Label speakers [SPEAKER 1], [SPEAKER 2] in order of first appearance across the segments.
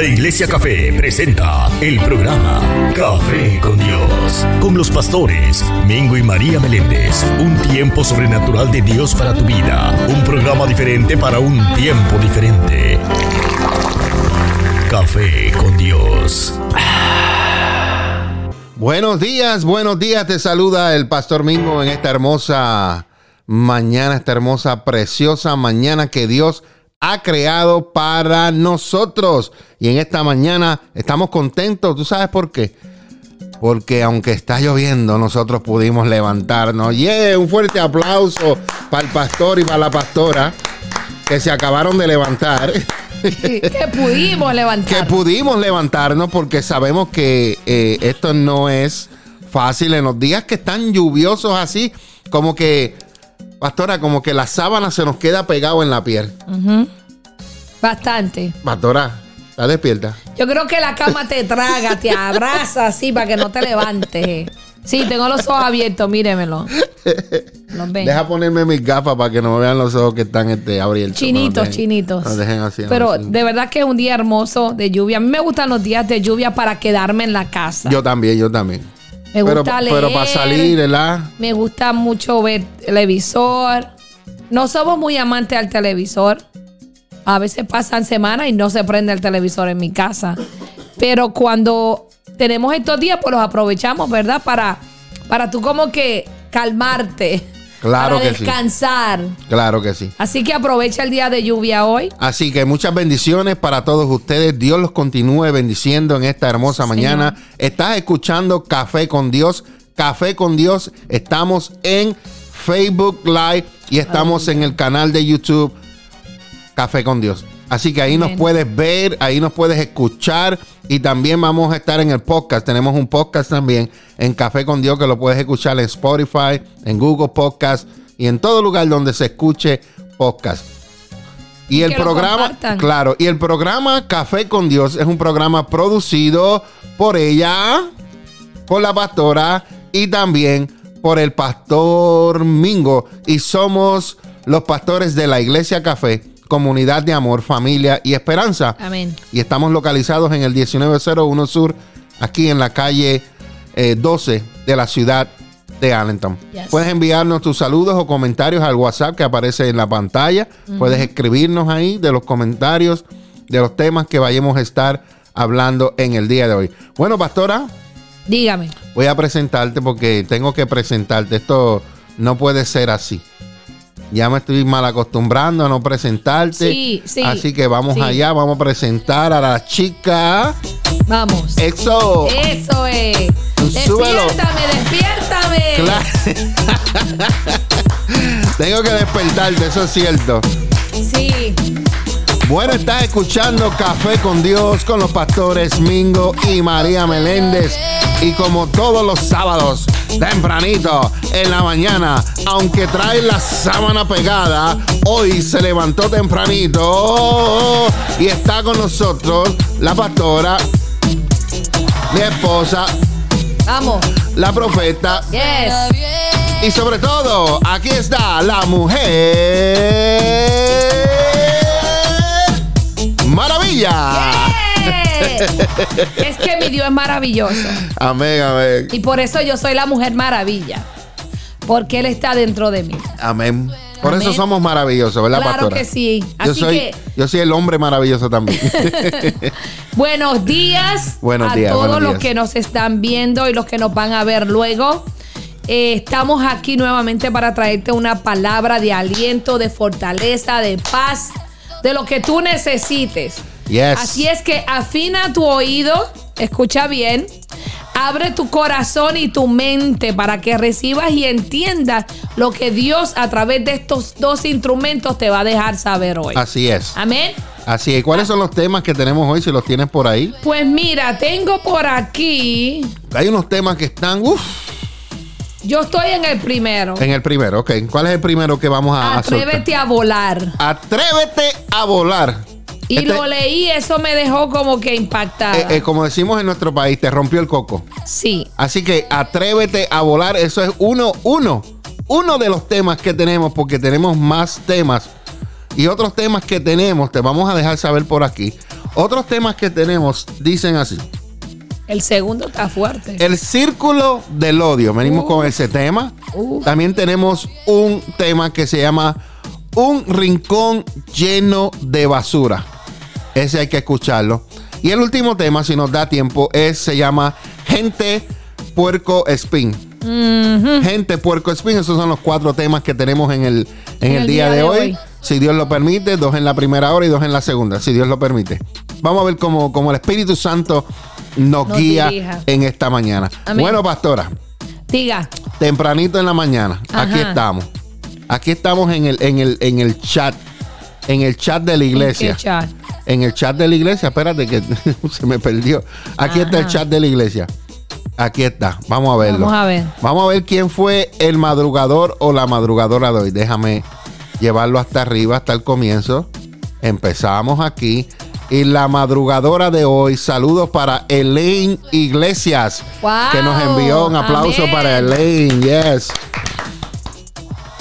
[SPEAKER 1] La Iglesia Café presenta el programa Café con Dios, con los pastores Mingo y María Meléndez. Un tiempo sobrenatural de Dios para tu vida. Un programa diferente para un tiempo diferente. Café con Dios.
[SPEAKER 2] Buenos días, buenos días. Te saluda el pastor Mingo en esta hermosa mañana, esta hermosa, preciosa mañana que Dios ha creado para nosotros. Y en esta mañana estamos contentos. ¿Tú sabes por qué? Porque aunque está lloviendo, nosotros pudimos levantarnos. Yeah, un fuerte aplauso para el pastor y para la pastora que se acabaron de levantar.
[SPEAKER 3] que pudimos levantar.
[SPEAKER 2] Que pudimos levantarnos porque sabemos que eh, esto no es fácil en los días que están lluviosos así, como que Pastora, como que la sábana se nos queda pegado en la piel.
[SPEAKER 3] Bastante.
[SPEAKER 2] Pastora, ¿estás despierta?
[SPEAKER 3] Yo creo que la cama te traga, te abraza así para que no te levantes. Sí, tengo los ojos abiertos, míremelo.
[SPEAKER 2] Deja ponerme mis gafas para que no me vean los ojos que están este, abiertos.
[SPEAKER 3] Chinitos, chinitos. Pero de verdad que es un día hermoso de lluvia. A mí me gustan los días de lluvia para quedarme en la casa.
[SPEAKER 2] Yo también, yo también.
[SPEAKER 3] Me gusta leer.
[SPEAKER 2] Pero para salir, ¿verdad?
[SPEAKER 3] Me gusta mucho ver televisor. No somos muy amantes al televisor. A veces pasan semanas y no se prende el televisor en mi casa. Pero cuando tenemos estos días, pues los aprovechamos, ¿verdad? Para, para tú como que calmarte.
[SPEAKER 2] Claro
[SPEAKER 3] para descansar.
[SPEAKER 2] Claro que sí.
[SPEAKER 3] Así que aprovecha el día de lluvia hoy.
[SPEAKER 2] Así que muchas bendiciones para todos ustedes. Dios los continúe bendiciendo en esta hermosa mañana. Estás escuchando Café con Dios. Café con Dios. Estamos en Facebook Live y estamos en el canal de YouTube Café con Dios. Así que ahí nos puedes ver, ahí nos puedes escuchar y también vamos a estar en el podcast. Tenemos un podcast también en Café con Dios que lo puedes escuchar en Spotify, en Google Podcast y en todo lugar donde se escuche podcast. Y, el programa, claro, y el programa Café con Dios es un programa producido por ella, por la pastora y también por el pastor Mingo. Y somos los pastores de la Iglesia Café comunidad de amor, familia y esperanza.
[SPEAKER 3] Amén.
[SPEAKER 2] Y estamos localizados en el 1901 Sur, aquí en la calle 12 eh, de la ciudad de Allentown. Puedes enviarnos tus saludos o comentarios al WhatsApp que aparece en la pantalla. Puedes escribirnos ahí de los comentarios de los temas que vayamos a estar hablando en el día de hoy. Bueno, pastora.
[SPEAKER 3] Dígame.
[SPEAKER 2] Voy a presentarte porque tengo que presentarte. Esto no puede ser así. Ya me estoy mal acostumbrando a no presentarte.
[SPEAKER 3] Sí, sí.
[SPEAKER 2] Así que vamos allá, vamos a presentar a la chica.
[SPEAKER 3] Vamos.
[SPEAKER 2] Eso.
[SPEAKER 3] Eso es. Despiértame, despiértame. Claro.
[SPEAKER 2] Tengo que despertarte, eso es cierto. Bueno, estás escuchando Café con Dios con los pastores Mingo y María Meléndez. Y como todos los sábados, tempranito en la mañana, aunque trae la sábana pegada, hoy se levantó tempranito y está con nosotros la pastora, mi esposa,
[SPEAKER 3] vamos,
[SPEAKER 2] la profeta.
[SPEAKER 3] Yes.
[SPEAKER 2] Y sobre todo, aquí está la mujer maravilla.
[SPEAKER 3] es que mi Dios es maravilloso.
[SPEAKER 2] Amén, amén.
[SPEAKER 3] Y por eso yo soy la mujer maravilla. Porque Él está dentro de mí.
[SPEAKER 2] Amén. Por eso somos maravillosos, ¿verdad,
[SPEAKER 3] claro que sí.
[SPEAKER 2] yo, soy, yo soy el hombre maravilloso también.
[SPEAKER 3] buenos días
[SPEAKER 2] buenos
[SPEAKER 3] a
[SPEAKER 2] días,
[SPEAKER 3] todos los que nos están viendo y los que nos van a ver luego. Eh, estamos aquí nuevamente para traerte una palabra de aliento, de fortaleza, de paz, de lo que tú necesites. Así es que afina tu oído, escucha bien, abre tu corazón y tu mente para que recibas y entiendas lo que Dios a través de estos dos instrumentos te va a dejar saber hoy.
[SPEAKER 2] Así es.
[SPEAKER 3] Amén.
[SPEAKER 2] Así es. ¿Cuáles son los temas que tenemos hoy si los tienes por ahí?
[SPEAKER 3] Pues mira, tengo por aquí.
[SPEAKER 2] Hay unos temas que están. Uf.
[SPEAKER 3] Yo estoy en el primero.
[SPEAKER 2] En el primero, ok. ¿Cuál es el primero que vamos a
[SPEAKER 3] Atrévete a volar.
[SPEAKER 2] Atrévete a volar.
[SPEAKER 3] Y este lo leí, eso me dejó como que impactada.
[SPEAKER 2] Eh, eh, como decimos en nuestro país, te rompió el coco.
[SPEAKER 3] Sí.
[SPEAKER 2] Así que atrévete a volar. Eso es uno, uno, uno de los temas que tenemos, porque tenemos más temas y otros temas que tenemos, te vamos a dejar saber por aquí. Otros temas que tenemos dicen así.
[SPEAKER 3] El segundo está fuerte.
[SPEAKER 2] El círculo del odio. Venimos
[SPEAKER 3] Uh.
[SPEAKER 2] con ese tema.
[SPEAKER 3] Uh.
[SPEAKER 2] También tenemos un tema que se llama Un rincón lleno de basura. Ese hay que escucharlo. Y el último tema, si nos da tiempo, es se llama Gente Puerco Spin. Gente Puerco Spin. Esos son los cuatro temas que tenemos en el, en el día, de, hoy. Si Dios lo permite, dos en la primera hora y dos en la segunda, si Dios lo permite. Vamos a ver cómo, cómo el Espíritu Santo nos,
[SPEAKER 3] Nos
[SPEAKER 2] guía
[SPEAKER 3] dirija.
[SPEAKER 2] en esta mañana.
[SPEAKER 3] Amén.
[SPEAKER 2] Bueno, pastora,
[SPEAKER 3] Diga.
[SPEAKER 2] tempranito en la mañana, aquí estamos. Aquí estamos en el, en el, en el chat. En el chat de la iglesia.
[SPEAKER 3] ¿En qué chat?
[SPEAKER 2] En el chat de la iglesia, espérate que se me perdió. Aquí está el chat de la iglesia. Aquí está. Vamos a verlo.
[SPEAKER 3] Vamos a ver.
[SPEAKER 2] Vamos a ver quién fue el madrugador o la madrugadora de hoy. Déjame llevarlo hasta arriba, hasta el comienzo. Empezamos aquí. Y la madrugadora de hoy, saludos para Elaine Iglesias,
[SPEAKER 3] Wow.
[SPEAKER 2] que nos envió un aplauso
[SPEAKER 3] Amén.
[SPEAKER 2] para Elaine. Yes.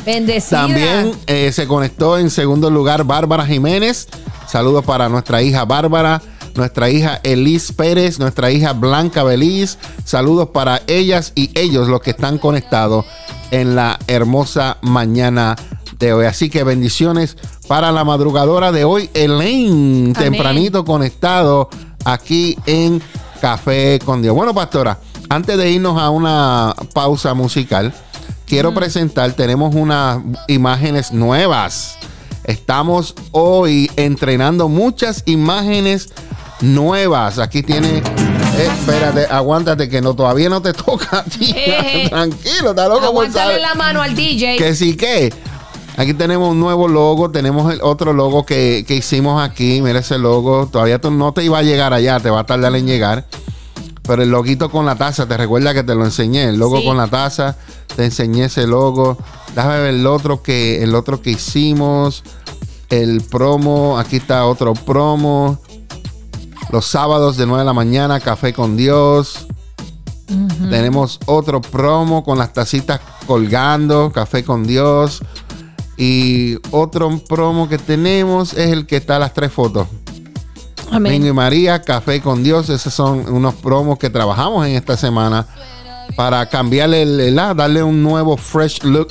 [SPEAKER 3] Bendecida.
[SPEAKER 2] También eh, se conectó en segundo lugar Bárbara Jiménez. Saludos para nuestra hija Bárbara, nuestra hija Elis Pérez, nuestra hija Blanca Beliz. Saludos para ellas y ellos, los que están conectados en la hermosa mañana de hoy. Así que bendiciones para la madrugadora de hoy, Elaine, tempranito conectado aquí en Café con Dios. Bueno, pastora, antes de irnos a una pausa musical, quiero presentar, tenemos unas imágenes nuevas. Estamos hoy entrenando muchas imágenes nuevas. Aquí tiene. eh, espérate, aguántate que no todavía no te toca.
[SPEAKER 3] Eh.
[SPEAKER 2] Tranquilo, está loco
[SPEAKER 3] Aguántale la mano al DJ.
[SPEAKER 2] Que sí que. Aquí tenemos un nuevo logo, tenemos el otro logo que, que hicimos aquí. Mira ese logo. Todavía tú- no te iba a llegar allá, te va a tardar en llegar. Pero el loguito con la taza, te recuerda que te lo enseñé. El logo
[SPEAKER 3] Sí.
[SPEAKER 2] con la taza, te enseñé ese logo. Déjame ver el otro que, el otro que hicimos. El promo, aquí está otro promo. Los sábados de 9 de la mañana, café con Dios. Tenemos otro promo con las tacitas colgando, café con Dios. Y otro promo que tenemos es el que está las tres fotos.
[SPEAKER 3] Amén.
[SPEAKER 2] Mingo y María, Café con Dios. Esos son unos promos que trabajamos en esta semana para cambiarle, el, ah, darle un nuevo fresh look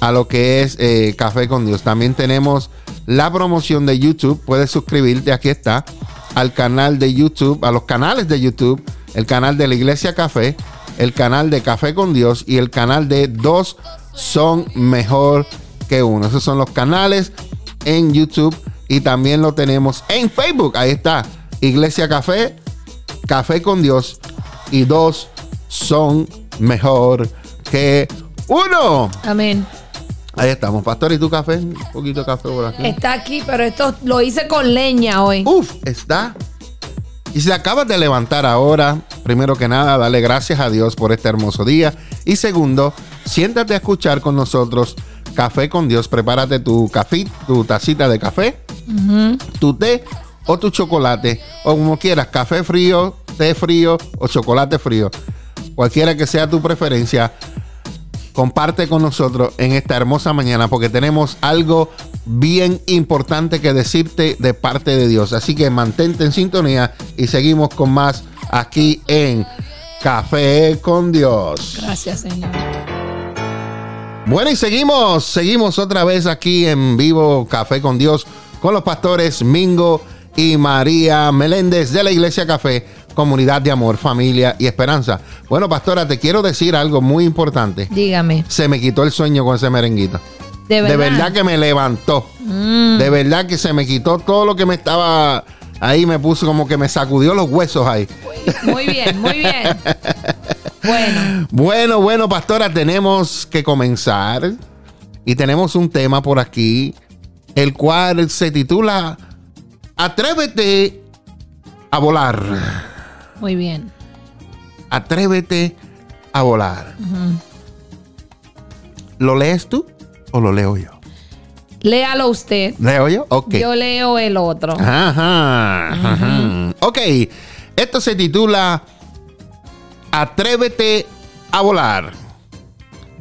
[SPEAKER 2] a lo que es eh, Café con Dios. También tenemos la promoción de YouTube. Puedes suscribirte, aquí está, al canal de YouTube, a los canales de YouTube, el canal de la Iglesia Café, el canal de Café con Dios y el canal de Dos son mejor que uno. Esos son los canales en YouTube y también lo tenemos en Facebook. Ahí está, Iglesia Café, Café con Dios y dos son mejor que uno.
[SPEAKER 3] Amén.
[SPEAKER 2] Ahí estamos, pastor. ¿Y tu café? Un poquito de café por aquí.
[SPEAKER 3] Está aquí, pero esto lo hice con leña hoy.
[SPEAKER 2] Uf, está. Y si acabas de levantar ahora, primero que nada, dale gracias a Dios por este hermoso día. Y segundo, siéntate a escuchar con nosotros Café con Dios. Prepárate tu café, tu tacita de café, tu té o tu chocolate, o como quieras, café frío, té frío o chocolate frío. Cualquiera que sea tu preferencia, comparte con nosotros en esta hermosa mañana porque tenemos algo bien importante que decirte de parte de Dios. Así que mantente en sintonía y seguimos con más aquí en Café con Dios.
[SPEAKER 3] Gracias, Señor.
[SPEAKER 2] Bueno, y seguimos, seguimos otra vez aquí en vivo Café con Dios con los pastores Mingo y María Meléndez de la Iglesia Café, comunidad de amor, familia y esperanza. Bueno, pastora, te quiero decir algo muy importante.
[SPEAKER 3] Dígame.
[SPEAKER 2] Se me quitó el sueño con ese merenguito.
[SPEAKER 3] De verdad. Mm.
[SPEAKER 2] De verdad que me levantó. De verdad que se me quitó todo lo que me estaba ahí, me puso como que me sacudió los huesos ahí.
[SPEAKER 3] Muy bien, muy bien. Bueno,
[SPEAKER 2] Bueno, bueno, pastora, tenemos que comenzar. Y tenemos un tema por aquí, el cual se titula Atrévete a volar.
[SPEAKER 3] muy bien.
[SPEAKER 2] Atrévete a volar. ¿Lo lees tú o lo leo yo?
[SPEAKER 3] Léalo usted.
[SPEAKER 2] ¿Leo yo? Ok.
[SPEAKER 3] Yo leo el otro.
[SPEAKER 2] Ajá, ajá. Ok, esto se titula Atrévete a volar.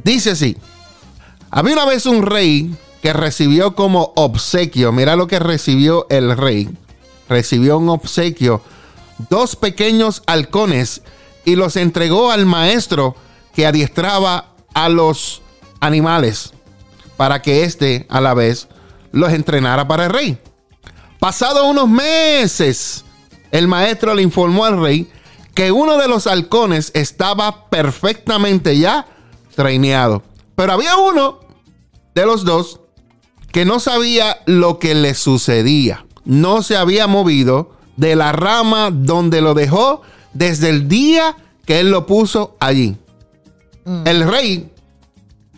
[SPEAKER 2] Dice así. Había una vez un rey que recibió como obsequio, mira lo que recibió el rey, recibió un obsequio, dos pequeños halcones, y los entregó al maestro que adiestraba a los animales, para que éste a la vez los entrenara para el rey. Pasado unos meses, el maestro le informó al rey que uno de los halcones estaba perfectamente ya traineado. Pero había uno de los dos que no sabía lo que le sucedía. No se había movido de la rama donde lo dejó desde el día que él lo puso allí. El rey,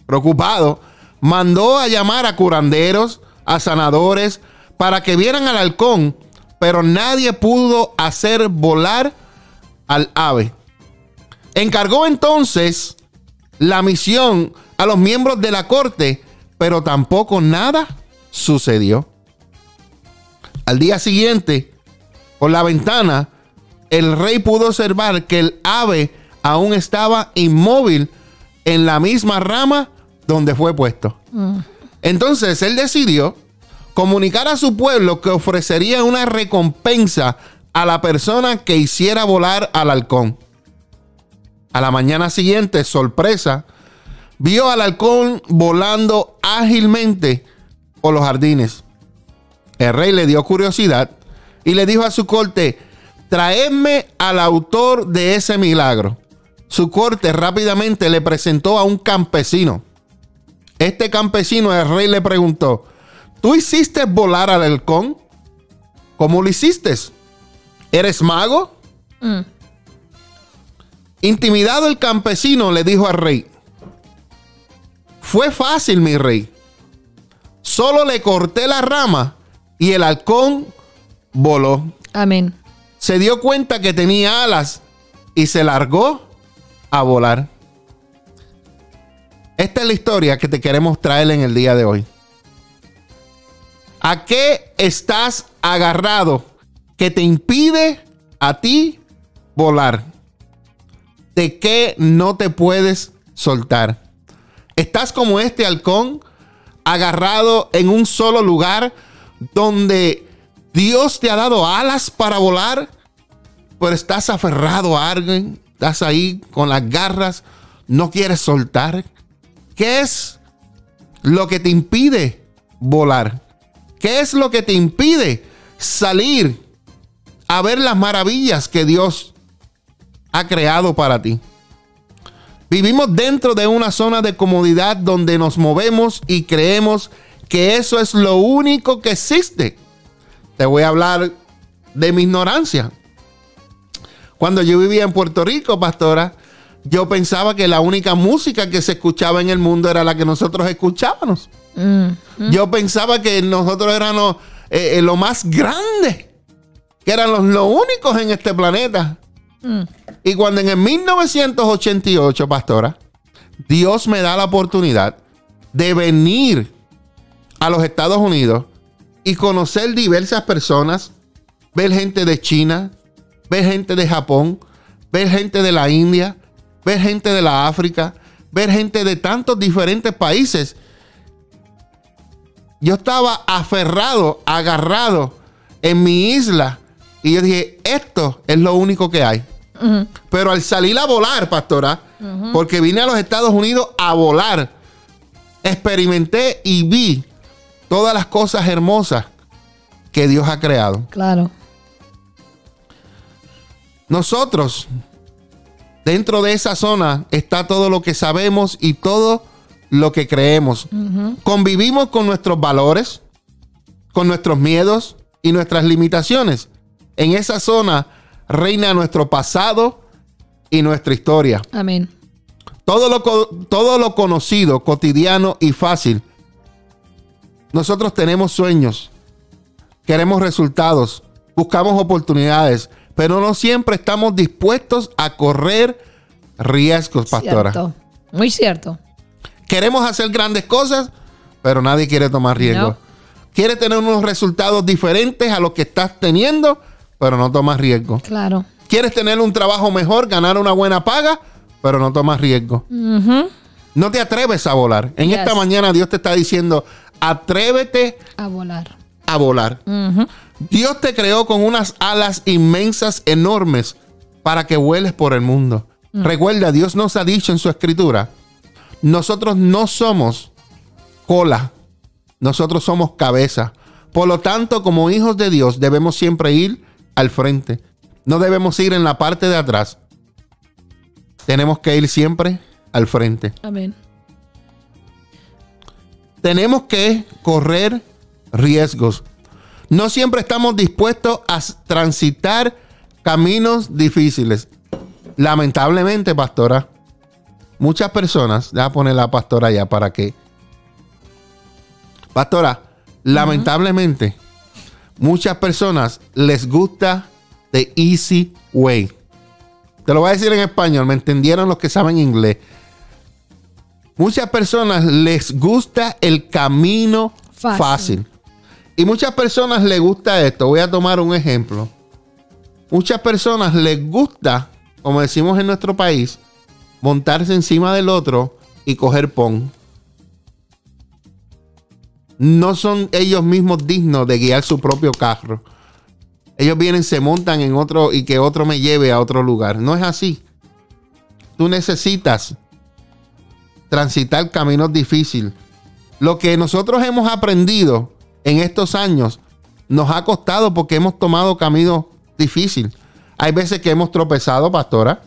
[SPEAKER 2] preocupado, mandó a llamar a curanderos, a sanadores, para que vieran al halcón, pero nadie pudo hacer volar al ave. Encargó entonces la misión a los miembros de la corte, pero tampoco nada sucedió. Al día siguiente, por la ventana, el rey pudo observar que el ave aún estaba inmóvil en la misma rama donde fue puesto. Entonces él decidió comunicar a su pueblo que ofrecería una recompensa a la persona que hiciera volar al halcón. A la mañana siguiente, sorpresa, vio al halcón volando ágilmente por los jardines. El rey le dio curiosidad y le dijo a su corte, traedme al autor de ese milagro. Su corte rápidamente le presentó a un campesino. Este campesino, el rey le preguntó, ¿tú hiciste volar al halcón? ¿Cómo lo hiciste? ¿Eres mago?
[SPEAKER 3] Mm.
[SPEAKER 2] Intimidado el campesino le dijo al rey, fue fácil mi rey, solo le corté la rama y el halcón voló.
[SPEAKER 3] Amén.
[SPEAKER 2] Se dio cuenta que tenía alas y se largó a volar. Esta es la historia que te queremos traer en el día de hoy. ¿A qué estás agarrado que te impide a ti volar? ¿De qué no te puedes soltar? Estás como este halcón agarrado en un solo lugar donde Dios te ha dado alas para volar, pero estás aferrado a alguien, estás ahí con las garras, no quieres soltar. ¿Qué es lo que te impide volar? ¿Qué es lo que te impide salir a ver las maravillas que Dios ha creado para ti? Vivimos dentro de una zona de comodidad donde nos movemos y creemos que eso es lo único que existe. Te voy a hablar de mi ignorancia. Cuando yo vivía en Puerto Rico, pastora, yo pensaba que la única música que se escuchaba en el mundo era la que nosotros escuchábamos.
[SPEAKER 3] Mm.
[SPEAKER 2] Yo pensaba que nosotros éramos eh, eh, lo más grande, que eran los, los únicos en este planeta.
[SPEAKER 3] Mm.
[SPEAKER 2] Y cuando en el 1988, pastora, Dios me da la oportunidad de venir a los Estados Unidos y conocer diversas personas, ver gente de China, ver gente de Japón, ver gente de la India, ver gente de la África, ver gente de tantos diferentes países. Yo estaba aferrado, agarrado en mi isla y yo dije, esto es lo único que hay. Pero al salir a volar, pastora, porque vine a los Estados Unidos a volar, experimenté y vi todas las cosas hermosas que Dios ha creado.
[SPEAKER 3] Claro.
[SPEAKER 2] Nosotros, dentro de esa zona, está todo lo que sabemos y todo lo que creemos. Convivimos con nuestros valores, con nuestros miedos y nuestras limitaciones. En esa zona reina nuestro pasado y nuestra historia.
[SPEAKER 3] Amén.
[SPEAKER 2] Todo lo, todo lo conocido, cotidiano y fácil. Nosotros tenemos sueños, queremos resultados, buscamos oportunidades, pero no siempre estamos dispuestos a correr riesgos, pastora.
[SPEAKER 3] Cierto. Muy cierto.
[SPEAKER 2] Queremos hacer grandes cosas, pero nadie quiere tomar riesgos.
[SPEAKER 3] No.
[SPEAKER 2] Quiere tener unos resultados diferentes a los que estás teniendo, pero no tomas riesgo.
[SPEAKER 3] Claro.
[SPEAKER 2] Quieres tener un trabajo mejor, ganar una buena paga, pero no tomas riesgo. No te atreves a volar. En
[SPEAKER 3] Yes.
[SPEAKER 2] esta mañana Dios te está diciendo, atrévete
[SPEAKER 3] A volar.
[SPEAKER 2] a volar. Dios te creó con unas alas inmensas, enormes, para que vueles por el mundo. Recuerda, Dios nos ha dicho en su escritura, nosotros no somos cola, nosotros somos cabeza. Por lo tanto, como hijos de Dios, debemos siempre ir al frente. No debemos ir en la parte de atrás. Tenemos que ir siempre al frente.
[SPEAKER 3] Amén.
[SPEAKER 2] Tenemos que correr riesgos. No siempre estamos dispuestos a transitar caminos difíciles. Lamentablemente, pastora, muchas personas, a poner la pastora ya para que. Pastora, lamentablemente, muchas personas les gusta the easy way. Te lo voy a decir en español, me entendieron los que saben inglés. Muchas personas les gusta el camino
[SPEAKER 3] Fácil.
[SPEAKER 2] fácil. Y muchas personas les gusta esto. Voy a tomar un ejemplo. Muchas personas les gusta, como decimos en nuestro país, montarse encima del otro y coger pon. No son ellos mismos dignos de guiar su propio carro. Ellos vienen, se montan en otro y que otro me lleve a otro lugar. No es así. Tú necesitas transitar caminos difíciles. Lo que nosotros hemos aprendido en estos años nos ha costado porque hemos tomado caminos difíciles. Hay veces que hemos tropezado, pastora.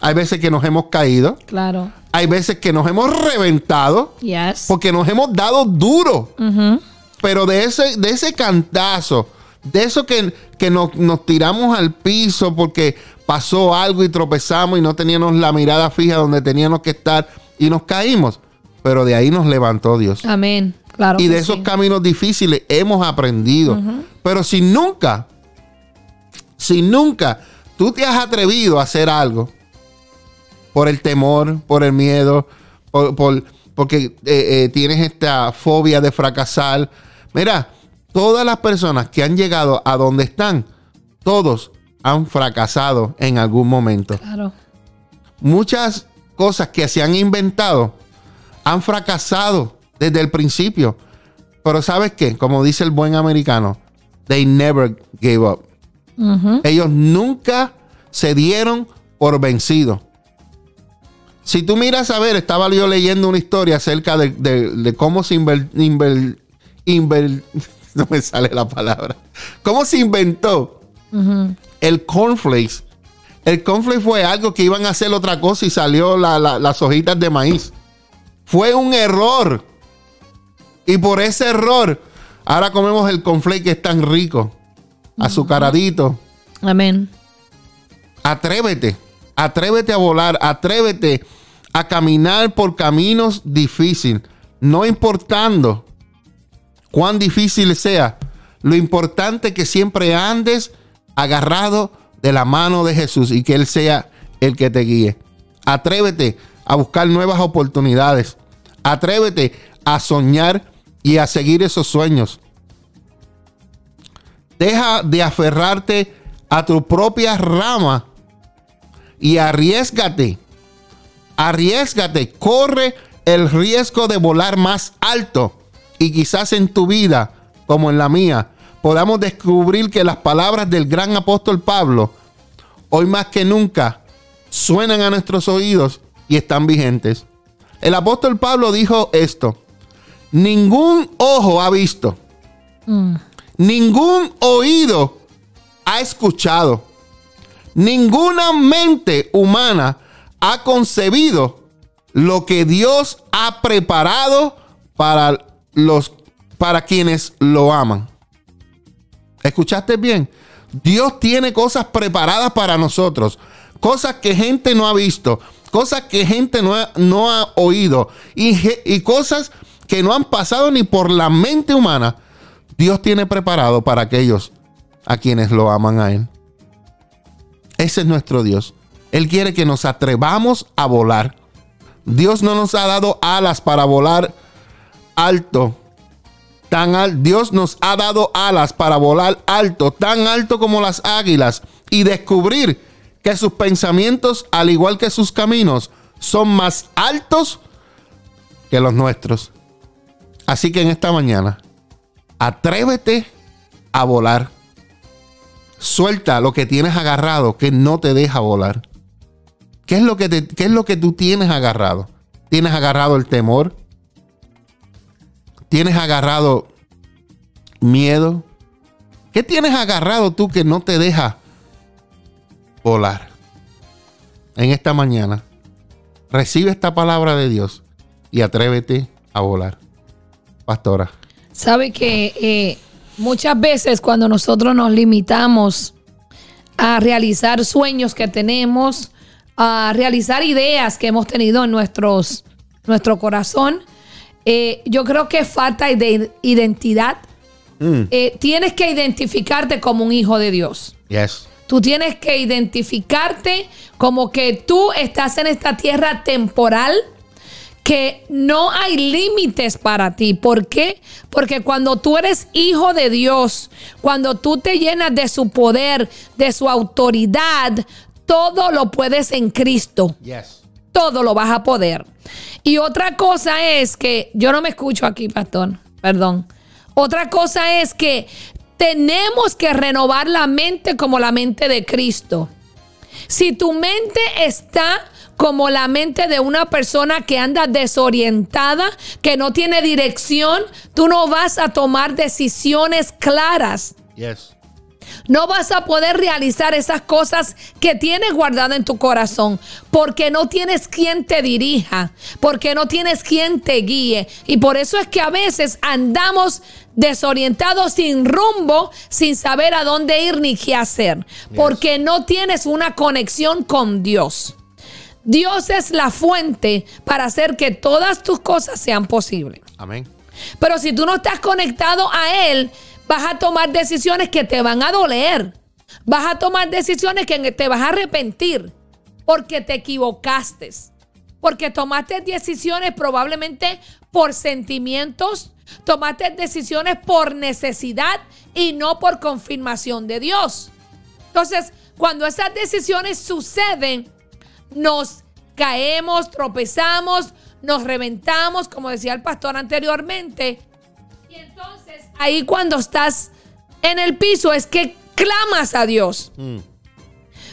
[SPEAKER 2] Hay veces que nos hemos caído.
[SPEAKER 3] Claro.
[SPEAKER 2] Hay veces que nos hemos reventado
[SPEAKER 3] Yes.
[SPEAKER 2] porque nos hemos dado duro.
[SPEAKER 3] Ujú.
[SPEAKER 2] Pero de ese, de ese cantazo, de eso que, que nos, nos tiramos al piso porque pasó algo y tropezamos y no teníamos la mirada fija donde teníamos que estar y nos caímos. Pero de ahí nos levantó Dios.
[SPEAKER 3] Amén. Claro.
[SPEAKER 2] y de esos
[SPEAKER 3] sí.
[SPEAKER 2] caminos difíciles hemos aprendido. Pero si nunca, si nunca tú te has atrevido a hacer algo por el temor, por el miedo, por, por- porque eh, eh, tienes esta fobia de fracasar. Mira, todas las personas que han llegado a donde están, todos han fracasado en algún momento
[SPEAKER 3] Claro.
[SPEAKER 2] muchas cosas que se han inventado han fracasado desde el principio. Pero ¿sabes qué? Como dice el buen americano, they never gave up. Ellos nunca se dieron por vencidos. Si tú miras a ver, estaba yo leyendo una historia acerca de, de- de cómo se inver- inver- inver- no me sale la palabra, cómo se inventó el cornflakes. El cornflakes fue algo que iban a hacer otra cosa y salió la- la- las hojitas de maíz. Fue un error. Y por ese error, ahora comemos el cornflake que es tan rico, azucaradito.
[SPEAKER 3] Amén.
[SPEAKER 2] Atrévete, atrévete a volar, atrévete a caminar por caminos difíciles, no importando cuán difícil sea. Lo importante es que siempre andes agarrado de la mano de Jesús y que Él sea el que te guíe. Atrévete a buscar nuevas oportunidades. Atrévete a soñar y a seguir esos sueños. Deja de aferrarte a tu propia rama y arriesgate. Arriesgate, corre el riesgo de volar más alto y quizás en tu vida, como en la mía, podamos descubrir que las palabras del gran apóstol Pablo, hoy más que nunca, suenan a nuestros oídos y están vigentes. El apóstol Pablo dijo esto, ningún ojo ha visto, ningún oído ha escuchado, ninguna mente humana ha concebido lo que Dios ha preparado para los para quienes lo aman. ¿Escuchaste bien? Dios tiene cosas preparadas para nosotros, cosas que gente no ha visto, cosas que gente no ha, no ha oído y, y cosas que no han pasado ni por la mente humana. Dios tiene preparado para aquellos a quienes lo aman a Él. Ese es nuestro Dios. Él quiere que nos atrevamos a volar. Dios no nos ha dado alas para volar alto. Tan al- Dios nos ha dado alas para volar alto, tan alto como las águilas, y descubrir que sus pensamientos, al igual que sus caminos, son más altos que los nuestros. Así que en esta mañana, Atrévete a volar. Suelta lo que tienes agarrado que no te deja volar. ¿Qué es lo que, te- qué es lo que tú tienes agarrado? ¿Tienes agarrado el temor? ¿Tienes agarrado miedo? ¿Qué tienes agarrado tú que no te deja volar? En esta mañana, recibe esta palabra de Dios y atrévete a volar. Pastora.
[SPEAKER 3] Sabe que eh, muchas veces cuando nosotros nos limitamos a realizar sueños que tenemos, a realizar ideas que hemos tenido en nuestros, nuestro corazón, eh, yo creo que falta de identidad.
[SPEAKER 2] Mm,
[SPEAKER 3] Eh, tienes que identificarte como un hijo de Dios.
[SPEAKER 2] yes.
[SPEAKER 3] Tú tienes que identificarte como que tú estás en esta tierra temporal, que no hay límites para ti. ¿Por qué? Porque cuando tú eres hijo de Dios, cuando tú te llenas de su poder, de su autoridad, todo lo puedes en Cristo
[SPEAKER 2] Yes.
[SPEAKER 3] todo lo vas a poder. Y otra cosa es que, yo no me escucho aquí, pastor, perdón. Otra cosa es que tenemos que renovar la mente como la mente de Cristo. Si tu mente está como la mente de una persona que anda desorientada, que no tiene dirección, tú no vas a tomar decisiones claras.
[SPEAKER 2] Yes.
[SPEAKER 3] No vas a poder realizar esas cosas que tienes guardada en tu corazón porque no tienes quien te dirija, porque no tienes quien te guíe. Y por eso es que a veces andamos desorientados sin rumbo, sin saber a dónde ir ni qué hacer, porque no tienes una conexión con Dios. Dios es la fuente para hacer que todas tus cosas sean posibles.
[SPEAKER 2] Amén.
[SPEAKER 3] Pero si tú no estás conectado a Él, vas a tomar decisiones que te van a doler. Vas a tomar decisiones que te vas a arrepentir porque te equivocaste. Porque tomaste decisiones probablemente por sentimientos, tomaste decisiones por necesidad y no por confirmación de Dios. Entonces, cuando esas decisiones suceden, nos caemos, tropezamos, nos reventamos, como decía el pastor anteriormente. Y entonces, ahí cuando estás en el piso es que clamas a Dios.
[SPEAKER 2] Mm,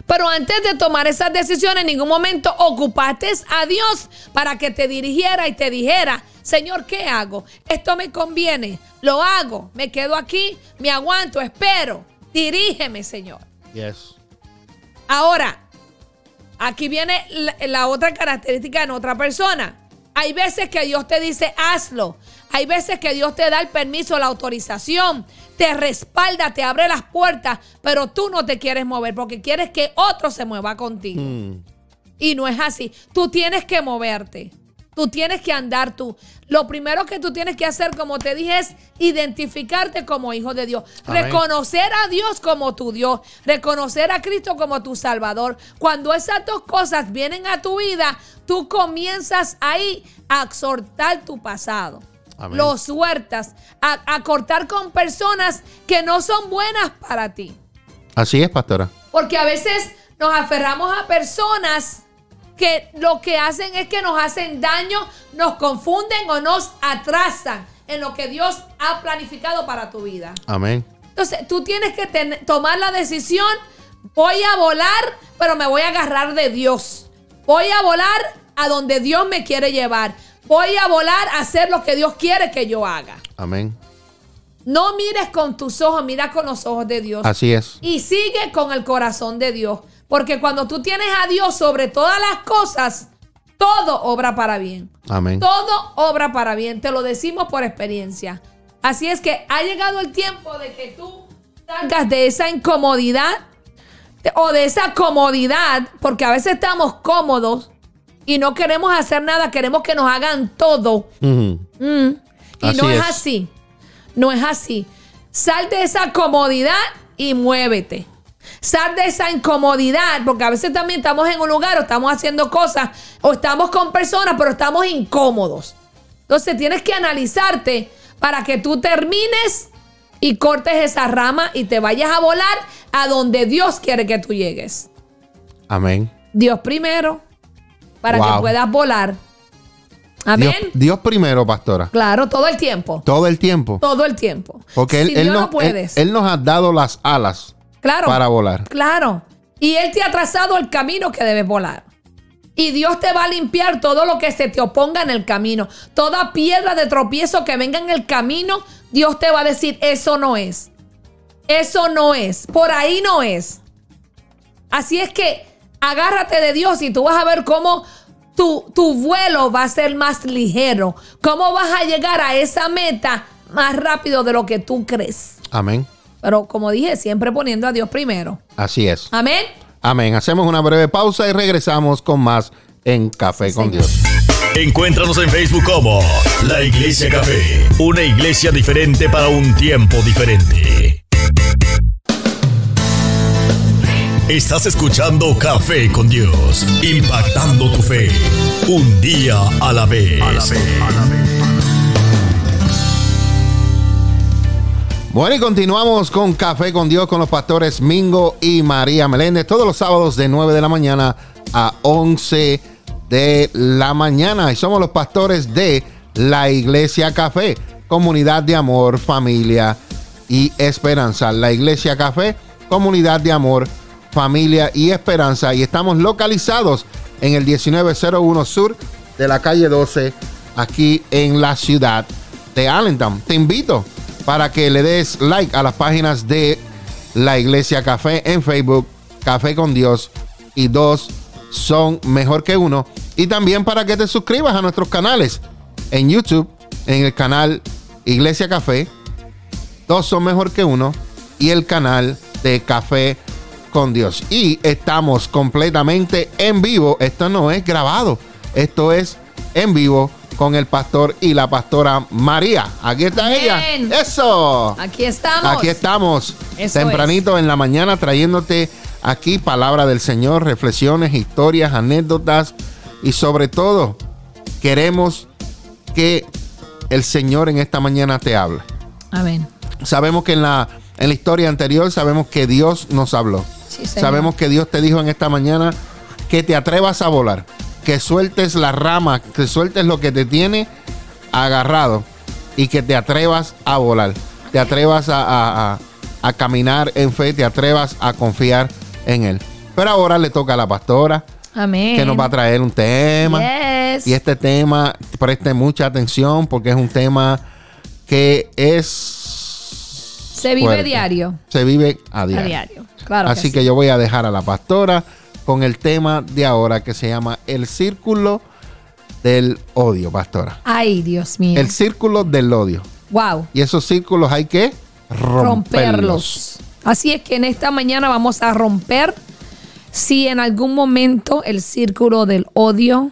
[SPEAKER 3] Pero antes de tomar esas decisiones, en ningún momento ocupaste a Dios para que te dirigiera y te dijera, Señor, ¿qué hago? Esto me conviene, lo hago, me quedo aquí, me aguanto, espero. Dirígeme, Señor.
[SPEAKER 2] Yes.
[SPEAKER 3] Ahora, aquí viene la, la otra característica en otra persona. Hay veces que Dios te dice, hazlo. Hay veces que Dios te da el permiso, la autorización, te respalda, te abre las puertas, pero tú no te quieres mover porque quieres que otro se mueva contigo.
[SPEAKER 2] Mm,
[SPEAKER 3] Y no es así. Tú tienes que moverte. Tú tienes que andar tú. Lo primero que tú tienes que hacer, como te dije, es identificarte como hijo de Dios.
[SPEAKER 2] Amén.
[SPEAKER 3] Reconocer a Dios como tu Dios. Reconocer a Cristo como tu Salvador. Cuando esas dos cosas vienen a tu vida, tú comienzas ahí a exhortar tu pasado.
[SPEAKER 2] Amén.
[SPEAKER 3] Lo sueltas. A, a cortar con personas que no son buenas para ti.
[SPEAKER 2] Así es, pastora.
[SPEAKER 3] Porque a veces nos aferramos a personas que lo que hacen es que nos hacen daño, nos confunden o nos atrasan en lo que Dios ha planificado para tu vida.
[SPEAKER 2] Amén.
[SPEAKER 3] Entonces, tú tienes que ten- tomar la decisión, voy a volar, pero me voy a agarrar de Dios. Voy a volar a donde Dios me quiere llevar. Voy a volar a hacer lo que Dios quiere que yo haga.
[SPEAKER 2] Amén.
[SPEAKER 3] No mires con tus ojos, mira con los ojos de Dios
[SPEAKER 2] Así es.
[SPEAKER 3] y sigue con el corazón de Dios. Porque cuando tú tienes a Dios sobre todas las cosas, todo obra para bien.
[SPEAKER 2] Amén.
[SPEAKER 3] Todo obra para bien. Te lo decimos por experiencia. Así es que ha llegado el tiempo de que tú salgas de esa incomodidad de- o de esa comodidad, porque a veces estamos cómodos y no queremos hacer nada, queremos que nos hagan todo. Mm. Y
[SPEAKER 2] Así
[SPEAKER 3] no es
[SPEAKER 2] es.
[SPEAKER 3] así. No es así. Sal de esa comodidad y muévete. Sal de esa incomodidad, porque a veces también estamos en un lugar o estamos haciendo cosas o estamos con personas, pero estamos incómodos. Entonces tienes que analizarte para que tú termines y cortes esa rama y te vayas a volar a donde Dios quiere que tú llegues.
[SPEAKER 2] Amén.
[SPEAKER 3] Dios primero, para que puedas volar Amén.
[SPEAKER 2] Dios, Dios primero, pastora.
[SPEAKER 3] Claro, todo el tiempo.
[SPEAKER 2] Todo el tiempo.
[SPEAKER 3] Todo el tiempo.
[SPEAKER 2] Porque él,
[SPEAKER 3] si
[SPEAKER 2] él
[SPEAKER 3] Dios
[SPEAKER 2] nos,
[SPEAKER 3] no puedes.
[SPEAKER 2] él- él nos ha dado las alas
[SPEAKER 3] claro.
[SPEAKER 2] para volar.
[SPEAKER 3] Claro. Y Él te ha trazado el camino que debes volar. Y Dios te va a limpiar todo lo que se te oponga en el camino. Toda piedra de tropiezo que venga en el camino, Dios te va a decir, eso no es. Eso no es. Por ahí no es. Así es que agárrate de Dios y tú vas a ver cómo tu, tu vuelo va a ser más ligero. Cómo vas a llegar a esa meta más rápido de lo que tú crees.
[SPEAKER 2] Amén.
[SPEAKER 3] Pero como dije, siempre poniendo a Dios primero.
[SPEAKER 2] Así es.
[SPEAKER 3] Amén.
[SPEAKER 2] Amén. Hacemos una breve pausa y regresamos con más en Café con
[SPEAKER 3] señor.
[SPEAKER 2] Dios.
[SPEAKER 1] Encuéntranos en Facebook como La Iglesia Café, una iglesia diferente para un tiempo diferente. Estás escuchando Café con Dios, impactando tu fe, un día a la vez.
[SPEAKER 2] Bueno, y continuamos con Café con Dios con los pastores Mingo y María Meléndez todos los sábados de 9 de la mañana a 11 de la mañana. Y somos los pastores de la Iglesia Café, comunidad de amor, familia y esperanza. La Iglesia Café, comunidad de amor, familia y esperanza. Y estamos localizados en el 1901 Sur de la calle 12, aquí en la ciudad de Allentown. Te invito para que le des like a las páginas de la Iglesia Café en Facebook, Café con Dios y dos son mejor que uno. Y también para que te suscribas a nuestros canales en YouTube, en el canal Iglesia Café, dos son mejor que uno y el canal de Café con Dios. Y estamos completamente en vivo. Esto no es grabado. Esto es en vivo con el pastor y la pastora María. Aquí está
[SPEAKER 3] Bien.
[SPEAKER 2] ella. Eso.
[SPEAKER 3] Aquí estamos.
[SPEAKER 2] Aquí estamos.
[SPEAKER 3] Eso
[SPEAKER 2] tempranito en la mañana trayéndote aquí palabra del Señor, reflexiones, historias, anécdotas y sobre todo queremos que el Señor en esta mañana te hable.
[SPEAKER 3] Amén.
[SPEAKER 2] Sabemos que en la, en la historia anterior sabemos que Dios nos habló.
[SPEAKER 3] Sí,
[SPEAKER 2] sabemos que Dios te dijo en esta mañana que te atrevas a volar, que sueltes la rama, que sueltes lo que te tiene agarrado y que te atrevas a volar, te atrevas a, a- a- a caminar en fe, te atrevas a confiar en Él. Pero ahora le toca a la pastora
[SPEAKER 3] Amén.
[SPEAKER 2] que nos va a traer un tema.
[SPEAKER 3] Yes.
[SPEAKER 2] Y este tema, preste mucha atención porque es un tema que es...
[SPEAKER 3] Se vive
[SPEAKER 2] fuerte.
[SPEAKER 3] diario.
[SPEAKER 2] Se vive a
[SPEAKER 3] A
[SPEAKER 2] diario.
[SPEAKER 3] diario. Claro.
[SPEAKER 2] Así que,
[SPEAKER 3] sí.
[SPEAKER 2] yo voy a dejar a la pastora con el tema de ahora que se llama el círculo del odio, pastora.
[SPEAKER 3] Ay, Dios mío.
[SPEAKER 2] El círculo del odio.
[SPEAKER 3] wow.
[SPEAKER 2] Y esos círculos hay que romperlos.
[SPEAKER 3] romperlos. Así es que en esta mañana vamos a romper si en algún momento el círculo del odio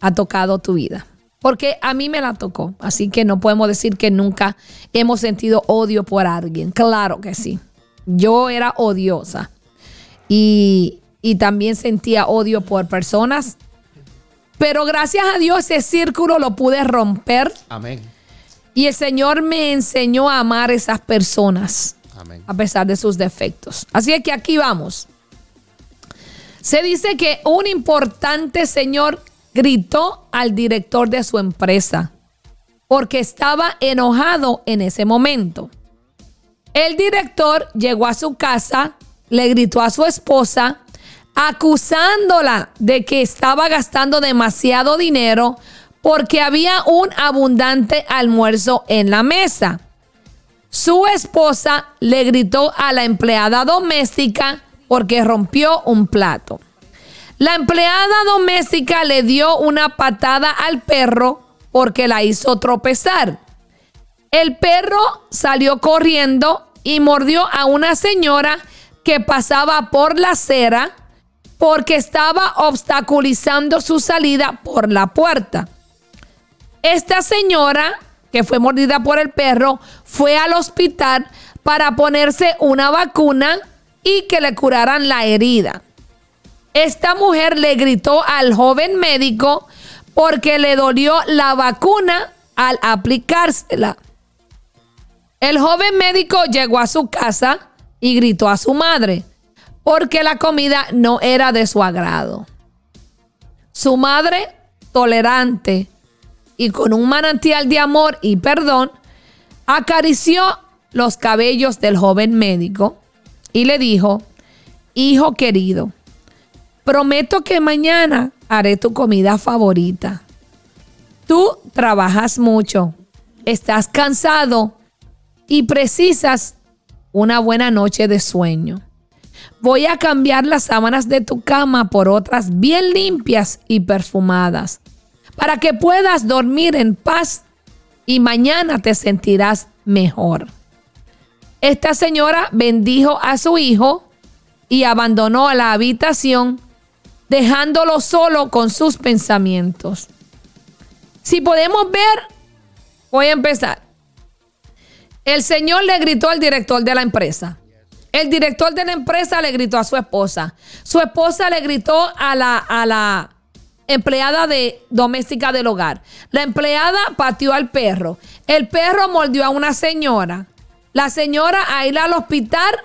[SPEAKER 3] ha tocado tu vida. Porque a mí me la tocó, así que no podemos decir que nunca hemos sentido odio por alguien. Claro que sí. Yo era odiosa y, y también sentía odio por personas. Pero gracias a Dios ese círculo lo pude romper
[SPEAKER 2] Amén.
[SPEAKER 3] y el Señor me enseñó a amar a esas personas
[SPEAKER 2] Amén.
[SPEAKER 3] a pesar de sus defectos. Así es que aquí vamos. Se dice que un importante señor gritó al director de su empresa porque estaba enojado en ese momento. El director llegó a su casa, le gritó a su esposa, acusándola de que estaba gastando demasiado dinero porque había un abundante almuerzo en la mesa. Su esposa le gritó a la empleada doméstica porque rompió un plato. La empleada doméstica le dio una patada al perro porque la hizo tropezar. El perro salió corriendo y mordió a una señora que pasaba por la acera porque estaba obstaculizando su salida por la puerta. Esta señora, que fue mordida por el perro, fue al hospital para ponerse una vacuna y que le curaran la herida. Esta mujer le gritó al joven médico porque le dolió la vacuna al aplicársela. El joven médico llegó a su casa y gritó a su madre porque la comida no era de su agrado. Su madre, tolerante, y con un manantial de amor y perdón, acarició los cabellos del joven médico y le dijo, hijo querido, prometo que mañana haré tu comida favorita. Tú trabajas mucho, estás cansado y precisas una buena noche de sueño. Voy a cambiar las sábanas de tu cama por otras bien limpias y perfumadas, para que puedas dormir en paz y mañana te sentirás mejor. Esta señora bendijo a su hijo y abandonó la habitación, dejándolo solo con sus pensamientos. Si podemos ver, voy a empezar. El señor le gritó al director de la empresa. El director de la empresa le gritó a su esposa. Su esposa le gritó a la, a la empleada de doméstica del hogar. La empleada pateó al perro. El perro mordió a una señora. La señora a ir al hospital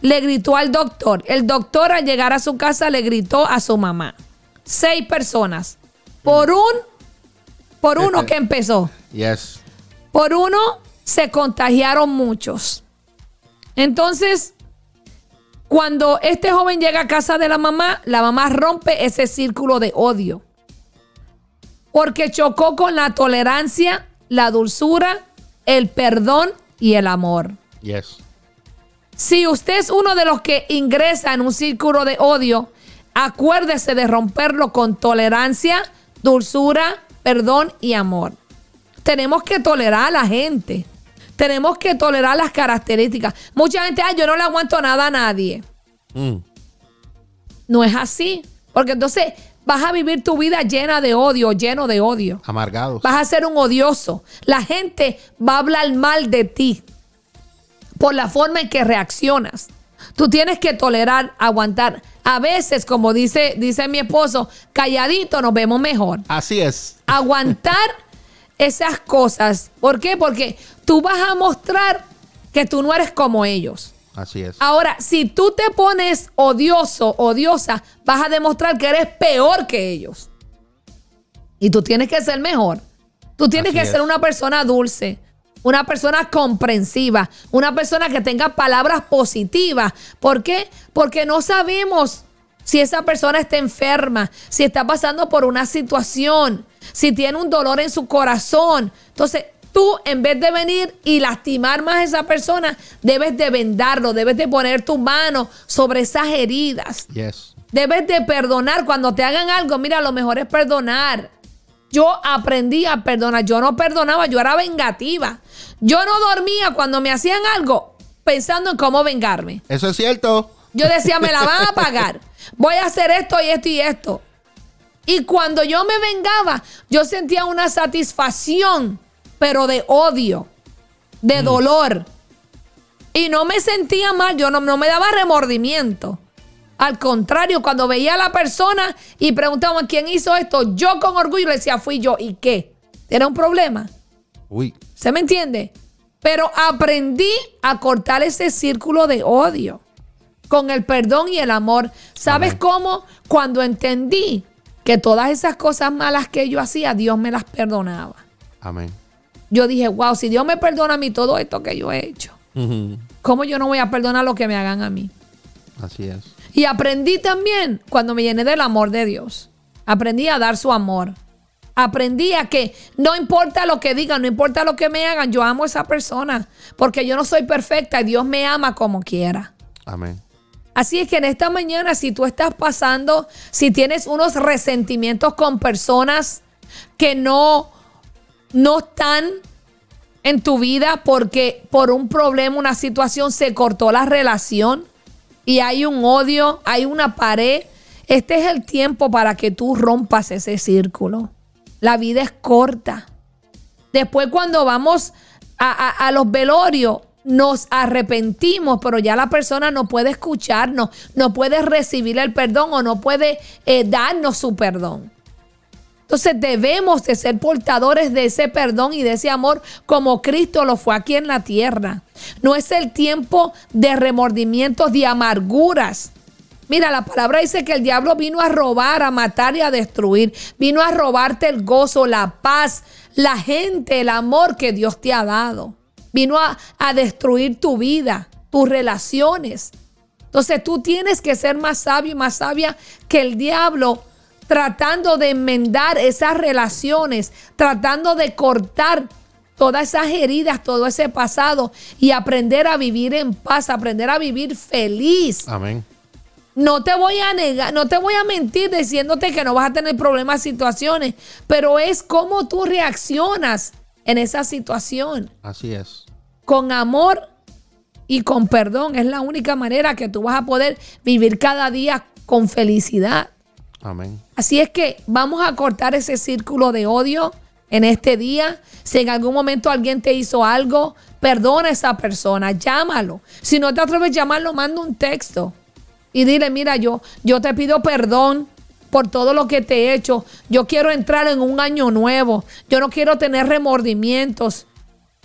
[SPEAKER 3] le gritó al doctor. El doctor al llegar a su casa le gritó a su mamá. Seis personas. Por un, por uno que empezó.
[SPEAKER 2] Yes.
[SPEAKER 3] Por uno se contagiaron muchos. Entonces, cuando este joven llega a casa de la mamá, la mamá rompe ese círculo de odio. Porque chocó con la tolerancia, la dulzura, el perdón y el amor.
[SPEAKER 2] Yes.
[SPEAKER 3] Si usted es uno de los que ingresa en un círculo de odio, acuérdese de romperlo con tolerancia, dulzura, perdón y amor. Tenemos que tolerar a la gente. Tenemos que tolerar las características. Mucha gente, ay, yo no le aguanto nada a nadie.
[SPEAKER 2] Mm.
[SPEAKER 3] No es así. Porque entonces vas a vivir tu vida llena de odio, lleno de odio.
[SPEAKER 2] Amargados.
[SPEAKER 3] Vas a ser un odioso. La gente va a hablar mal de ti por la forma en que reaccionas. Tú tienes que tolerar, aguantar. A veces, como dice, dice mi esposo, calladito nos vemos mejor.
[SPEAKER 2] Así es.
[SPEAKER 3] Aguantar esas cosas. ¿Por qué? Porque tú vas a mostrar que tú no eres como ellos.
[SPEAKER 2] Así es.
[SPEAKER 3] Ahora, si tú te pones odioso, odiosa, vas a demostrar que eres peor que ellos. Y tú tienes que ser mejor. Tú tienes
[SPEAKER 2] Así
[SPEAKER 3] que
[SPEAKER 2] es.
[SPEAKER 3] ser una persona dulce, una persona comprensiva, una persona que tenga palabras positivas. ¿Por qué? Porque no sabemos si esa persona está enferma, si está pasando por una situación, si tiene un dolor en su corazón. Entonces, tú en vez de venir y lastimar más a esa persona, debes de vendarlo, debes de poner tu mano sobre esas heridas.
[SPEAKER 2] Yes.
[SPEAKER 3] Debes de perdonar cuando te hagan algo. Mira, lo mejor es perdonar. Yo aprendí a perdonar. Yo no perdonaba, yo era vengativa. Yo no dormía cuando me hacían algo pensando en cómo vengarme.
[SPEAKER 2] Eso es cierto.
[SPEAKER 3] Yo decía, me la van a pagar. Voy a hacer esto y esto y esto. Y cuando yo me vengaba, yo sentía una satisfacción, pero de odio, de dolor. Y no me sentía mal, yo no, no me daba remordimiento. Al contrario, cuando veía a la persona y preguntaba quién hizo esto, yo con orgullo le decía, fui yo. ¿Y qué? ¿Era un problema?
[SPEAKER 2] Uy.
[SPEAKER 3] ¿Se me entiende? Pero aprendí a cortar ese círculo de odio con el perdón y el amor. ¿Sabes
[SPEAKER 2] Amén.
[SPEAKER 3] cómo? Cuando entendí que todas esas cosas malas que yo hacía, Dios me las perdonaba.
[SPEAKER 2] Amén.
[SPEAKER 3] Yo dije, wow, si Dios me perdona a mí todo esto que yo he hecho. ¿cómo yo no voy a perdonar lo que me hagan a mí?
[SPEAKER 2] Así es.
[SPEAKER 3] Y aprendí también cuando me llené del amor de Dios. Aprendí a dar su amor. Aprendí a que no importa lo que digan, no importa lo que me hagan, yo amo a esa persona. Porque yo no soy perfecta y Dios me ama como quiera.
[SPEAKER 2] Amén.
[SPEAKER 3] Así es que en esta mañana, si tú estás pasando, si tienes unos resentimientos con personas que no, no están en tu vida porque por un problema, una situación se cortó la relación y hay un odio, hay una pared, este es el tiempo para que tú rompas ese círculo. La vida es corta. Después cuando vamos a, a- a los velorios, nos arrepentimos, pero ya la persona no puede escucharnos, no puede recibir el perdón o no puede eh, darnos su perdón. Entonces debemos de ser portadores de ese perdón y de ese amor como Cristo lo fue aquí en la tierra. No es el tiempo de remordimientos, de amarguras. Mira, la palabra dice que el diablo vino a robar, a matar y a destruir. Vino a robarte el gozo, la paz, la gente, el amor que Dios te ha dado. Vino a, a destruir tu vida, tus relaciones. Entonces tú tienes que ser más sabio y más sabia que el diablo tratando de enmendar esas relaciones, tratando de cortar todas esas heridas, todo ese pasado y aprender a vivir en paz, aprender a vivir feliz.
[SPEAKER 2] Amén.
[SPEAKER 3] No te voy a negar, no te voy a mentir diciéndote que no vas a tener problemas, situaciones, pero es cómo tú reaccionas en esa situación.
[SPEAKER 2] Así es.
[SPEAKER 3] Con amor y con perdón es la única manera que tú vas a poder vivir cada día con felicidad.
[SPEAKER 2] Amén.
[SPEAKER 3] Así es que vamos a cortar ese círculo de odio en este día. Si en algún momento alguien te hizo algo, perdona a esa persona, llámalo. Si no te atreves a llamarlo, manda un texto y dile, mira, yo, yo te pido perdón por todo lo que te he hecho. Yo quiero entrar en un año nuevo. Yo no quiero tener remordimientos.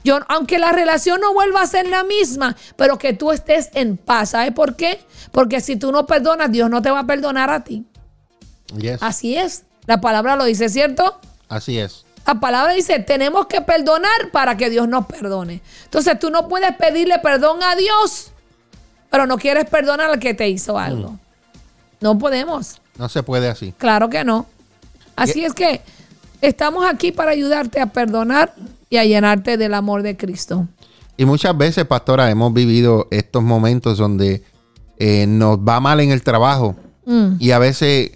[SPEAKER 3] Yo, aunque la relación no vuelva a ser la misma, pero que tú estés en paz. ¿Sabes por qué? Porque si tú no perdonas, Dios no te va a perdonar a ti.
[SPEAKER 2] Yes.
[SPEAKER 3] Así es. La palabra lo dice, ¿cierto?
[SPEAKER 2] Así es.
[SPEAKER 3] La palabra dice, tenemos que perdonar para que Dios nos perdone. Entonces tú no puedes pedirle perdón a Dios pero no quieres perdonar al que te hizo algo.
[SPEAKER 2] Mm.
[SPEAKER 3] No podemos.
[SPEAKER 2] No se puede así.
[SPEAKER 3] Claro que no. Así es que estamos aquí para ayudarte a perdonar y a llenarte del amor de Cristo.
[SPEAKER 2] Y muchas veces, pastora, hemos vivido estos momentos donde eh, nos va mal en el trabajo
[SPEAKER 3] Mm,
[SPEAKER 2] y a veces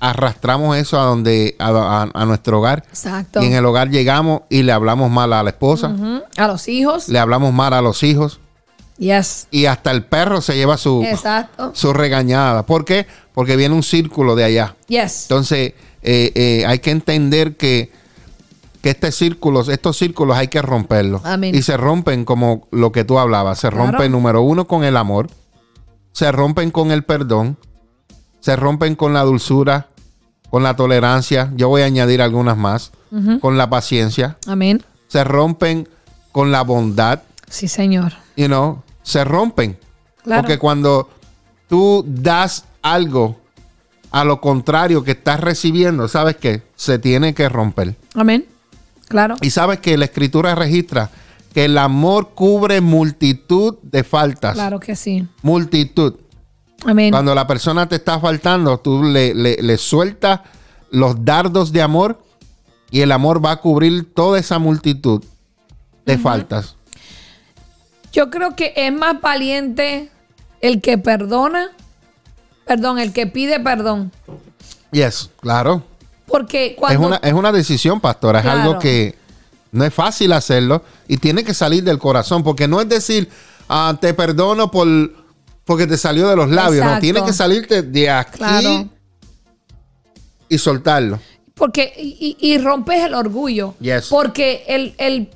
[SPEAKER 2] arrastramos eso a donde a, a- a nuestro hogar
[SPEAKER 3] exacto.
[SPEAKER 2] y en el hogar llegamos y le hablamos mal a la esposa.
[SPEAKER 3] A los hijos.
[SPEAKER 2] le hablamos mal a los hijos
[SPEAKER 3] Yes.
[SPEAKER 2] y hasta el perro se lleva su,
[SPEAKER 3] Exacto.
[SPEAKER 2] su regañada. ¿Por qué? Porque viene un círculo de allá.
[SPEAKER 3] Yes.
[SPEAKER 2] Entonces, eh, eh, hay que entender que, que este círculos, estos círculos hay que romperlos.
[SPEAKER 3] Amén.
[SPEAKER 2] Y se rompen como lo que tú hablabas. Se
[SPEAKER 3] Claro.
[SPEAKER 2] rompen, número uno, con el amor. Se rompen con el perdón. Se rompen con la dulzura, con la tolerancia. Yo voy a añadir algunas más. Con la paciencia.
[SPEAKER 3] Amén.
[SPEAKER 2] Se rompen con la bondad.
[SPEAKER 3] Sí, Señor.
[SPEAKER 2] You know, se rompen.
[SPEAKER 3] Claro.
[SPEAKER 2] Porque cuando tú das algo a lo contrario que estás recibiendo, ¿sabes qué? Se tiene que romper.
[SPEAKER 3] Amén. Claro.
[SPEAKER 2] Y sabes que la escritura registra que el amor cubre multitud de faltas.
[SPEAKER 3] Claro que sí.
[SPEAKER 2] Multitud.
[SPEAKER 3] Amén.
[SPEAKER 2] Cuando la persona te está faltando, tú le, le- le sueltas los dardos de amor y el amor va a cubrir toda esa multitud de faltas.
[SPEAKER 3] Yo creo que es más valiente el que perdona, perdón, el que pide perdón.
[SPEAKER 2] Yes, claro.
[SPEAKER 3] Porque
[SPEAKER 2] Es
[SPEAKER 3] cuando
[SPEAKER 2] una, es una decisión, pastora. Es
[SPEAKER 3] Claro.
[SPEAKER 2] algo que no es fácil hacerlo y tiene que salir del corazón. Porque no es decir, ah, te perdono por porque te salió de los labios. No, tiene que salirte de aquí
[SPEAKER 3] Claro.
[SPEAKER 2] y soltarlo.
[SPEAKER 3] Porque, y, y- y rompes el orgullo.
[SPEAKER 2] Yes.
[SPEAKER 3] Porque el, el-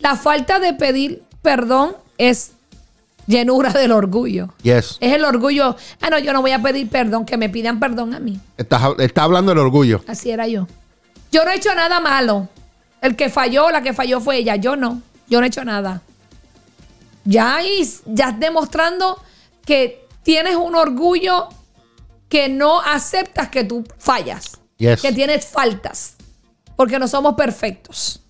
[SPEAKER 3] la falta de pedir perdón es llenura del orgullo.
[SPEAKER 2] Yes.
[SPEAKER 3] Es el orgullo. Ah, no, yo no voy a pedir perdón, que me pidan perdón a mí.
[SPEAKER 2] Estás- está hablando del orgullo.
[SPEAKER 3] Así era yo. Yo no he hecho nada malo. El que falló, la que falló fue ella. Yo no. Yo no he hecho nada. Ya, ahí- ya demostrando que tienes un orgullo que no aceptas que tú fallas.
[SPEAKER 2] Yes.
[SPEAKER 3] Que tienes faltas. Porque no somos perfectos.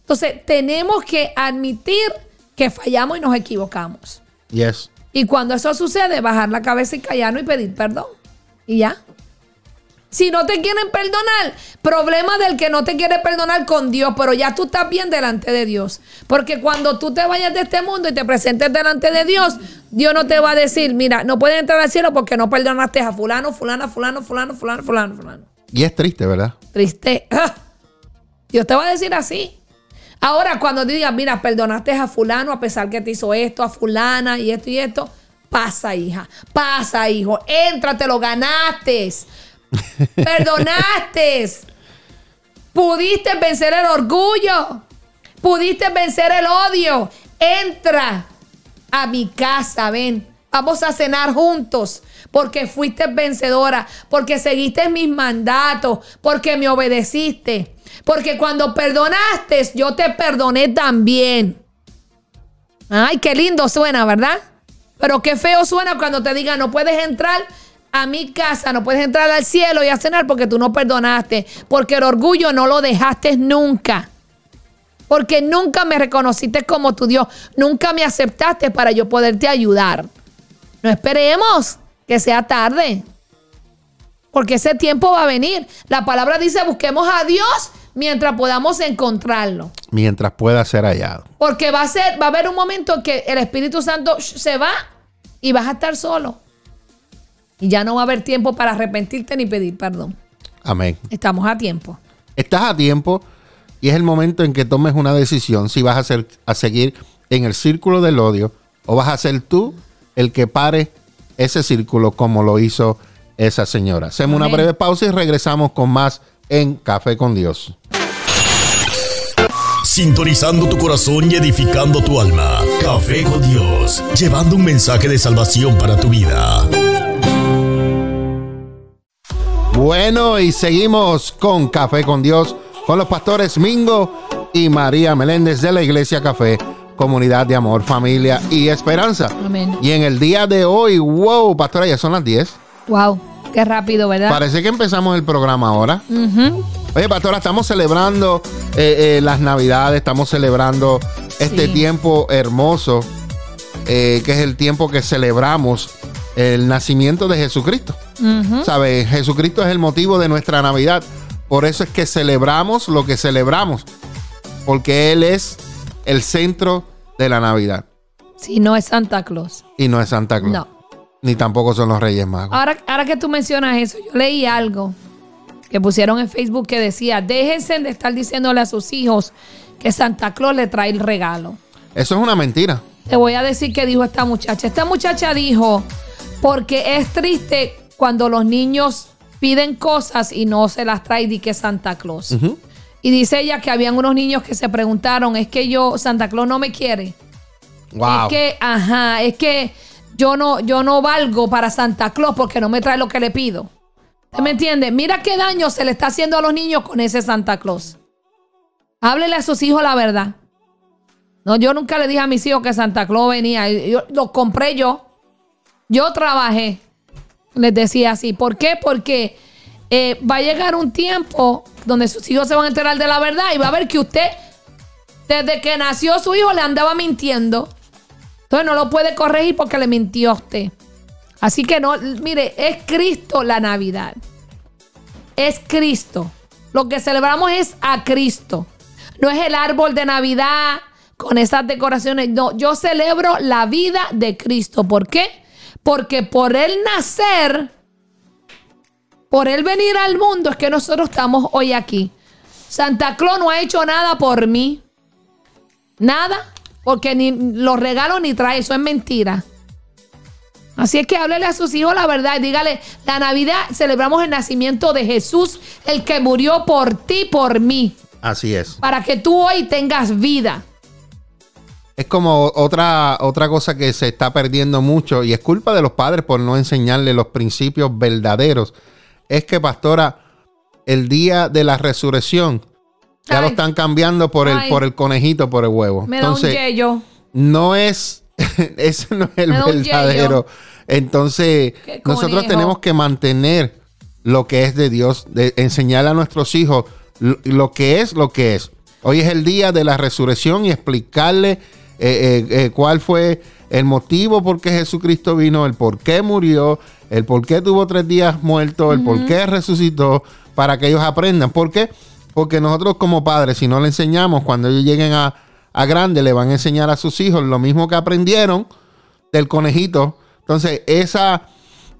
[SPEAKER 3] Entonces, tenemos que admitir que fallamos y nos equivocamos.
[SPEAKER 2] Yes.
[SPEAKER 3] Y cuando eso sucede, bajar la cabeza y callarnos y pedir perdón. Y ya. Si no te quieren perdonar, problema del que no te quiere perdonar con Dios, pero ya tú estás bien delante de Dios. Porque cuando tú te vayas de este mundo y te presentes delante de Dios, Dios no te va a decir, mira, no puedes entrar al cielo porque no perdonaste a fulano, fulana, fulano, fulano, fulano, fulano, fulano.
[SPEAKER 2] Y es triste, ¿verdad?
[SPEAKER 3] Triste. Dios te va a decir así. Ahora, cuando digas, mira, perdonaste a fulano a pesar que te hizo esto, a fulana y esto y esto, pasa, hija. Pasa, hijo. Entra, te lo ganaste. Perdonaste. Pudiste vencer el orgullo. Pudiste vencer el odio. Entra a mi casa, ven. Vamos a cenar juntos. Porque fuiste vencedora. Porque seguiste mis mandatos. Porque me obedeciste. Porque cuando perdonaste, yo te perdoné también. Ay, qué lindo suena, ¿verdad? Pero qué feo suena cuando te digan no puedes entrar a mi casa, no puedes entrar al cielo y a cenar porque tú no perdonaste, porque el orgullo no lo dejaste nunca. Porque nunca me reconociste como tu Dios, nunca me aceptaste para yo poderte ayudar. No esperemos que sea tarde. Porque ese tiempo va a venir. La palabra dice, busquemos a Dios mientras podamos encontrarlo.
[SPEAKER 2] Mientras pueda ser hallado.
[SPEAKER 3] Porque va a ser, va a haber un momento en que el Espíritu Santo se va y vas a estar solo. Y ya no va a haber tiempo para arrepentirte ni pedir perdón.
[SPEAKER 2] Amén.
[SPEAKER 3] Estamos a tiempo.
[SPEAKER 2] Estás a tiempo y es el momento en que tomes una decisión si vas a, ser, a seguir en el círculo del odio o vas a ser tú el que pare ese círculo como lo hizo esa señora. Hacemos una breve pausa y regresamos con más en Café con Dios.
[SPEAKER 1] Sintonizando tu corazón y edificando tu alma. Café con Dios, llevando un mensaje de salvación para tu vida.
[SPEAKER 2] Bueno, y seguimos con Café con Dios, con los pastores Mingo y María Meléndez de la Iglesia Café, Comunidad de Amor, Familia y Esperanza.
[SPEAKER 3] Amén.
[SPEAKER 2] Y en el día de hoy, wow, pastora, ya son las 10.
[SPEAKER 3] Wow, qué rápido, ¿verdad?
[SPEAKER 2] Parece que empezamos el programa ahora. Oye, pastora, estamos celebrando eh, eh, las Navidades, estamos celebrando este
[SPEAKER 3] Sí.
[SPEAKER 2] tiempo hermoso, eh, que es el tiempo que celebramos el nacimiento de Jesucristo. ¿Sabes? Jesucristo es el motivo de nuestra Navidad. Por eso es que celebramos lo que celebramos. Porque Él es el centro de la Navidad.
[SPEAKER 3] Si no es Santa Claus.
[SPEAKER 2] Y no es Santa Claus.
[SPEAKER 3] No.
[SPEAKER 2] Ni tampoco son los Reyes Magos.
[SPEAKER 3] Ahora, ahora que tú mencionas eso, yo leí algo que pusieron en Facebook que decía, déjense de estar diciéndole a sus hijos que Santa Claus le trae el regalo.
[SPEAKER 2] Eso es una mentira.
[SPEAKER 3] Te voy a decir qué dijo esta muchacha. Esta muchacha dijo, porque es triste cuando los niños piden cosas y no se las trae y que Santa Claus. Y dice ella que habían unos niños que se preguntaron, es que yo, Santa Claus no me quiere.
[SPEAKER 2] Wow.
[SPEAKER 3] Es que, ajá, es que yo no, yo no valgo para Santa Claus porque no me trae lo que le pido. ¿Usted me entiende? Mira qué daño se le está haciendo a los niños con ese Santa Claus. Háblele a sus hijos la verdad. No, yo nunca le dije a mis hijos que Santa Claus venía. Yo, lo compré yo. Yo trabajé. Les decía así. ¿Por qué? Porque eh, va a llegar un tiempo donde sus hijos se van a enterar de la verdad y va a ver que usted, desde que nació su hijo, le andaba mintiendo. No lo puede corregir porque le mintió a usted. Así que no, mire, es Cristo la Navidad. Es Cristo. Lo que celebramos es a Cristo. No es el árbol de Navidad con esas decoraciones. No, yo celebro la vida de Cristo. ¿Por qué? Porque por él nacer, por él venir al mundo, es que nosotros estamos hoy aquí. Santa Claus no ha hecho nada por mí. Nada. Porque ni los regalos ni trae. Eso es mentira. Así es que háblele a sus hijos la verdad y dígale, la Navidad celebramos el nacimiento de Jesús, el que murió por ti, por mí,
[SPEAKER 2] Así es.
[SPEAKER 3] para que tú hoy tengas vida.
[SPEAKER 2] Es como otra, otra cosa que se está perdiendo mucho y es culpa de los padres por no enseñarle los principios verdaderos. Es que, pastora, el día de la resurrección ya lo están cambiando por el,
[SPEAKER 3] Ay.
[SPEAKER 2] por el conejito, por el huevo.
[SPEAKER 3] Me da un yello.
[SPEAKER 2] no es, ese no es el
[SPEAKER 3] Me da un
[SPEAKER 2] verdadero. Entonces,
[SPEAKER 3] Qué
[SPEAKER 2] nosotros
[SPEAKER 3] conejo.
[SPEAKER 2] tenemos que mantener lo que es de Dios, de enseñarle a nuestros hijos lo, lo que es lo que es. Hoy es el día de la resurrección y explicarle eh, eh, eh, cuál fue el motivo por qué Jesucristo vino, el por qué murió, el por qué tuvo tres días muerto, el por qué resucitó, para que ellos aprendan. ¿Por qué? Porque nosotros como padres, si no le enseñamos, cuando ellos lleguen a, a grande, le van a enseñar a sus hijos lo mismo que aprendieron del conejito. Entonces, esa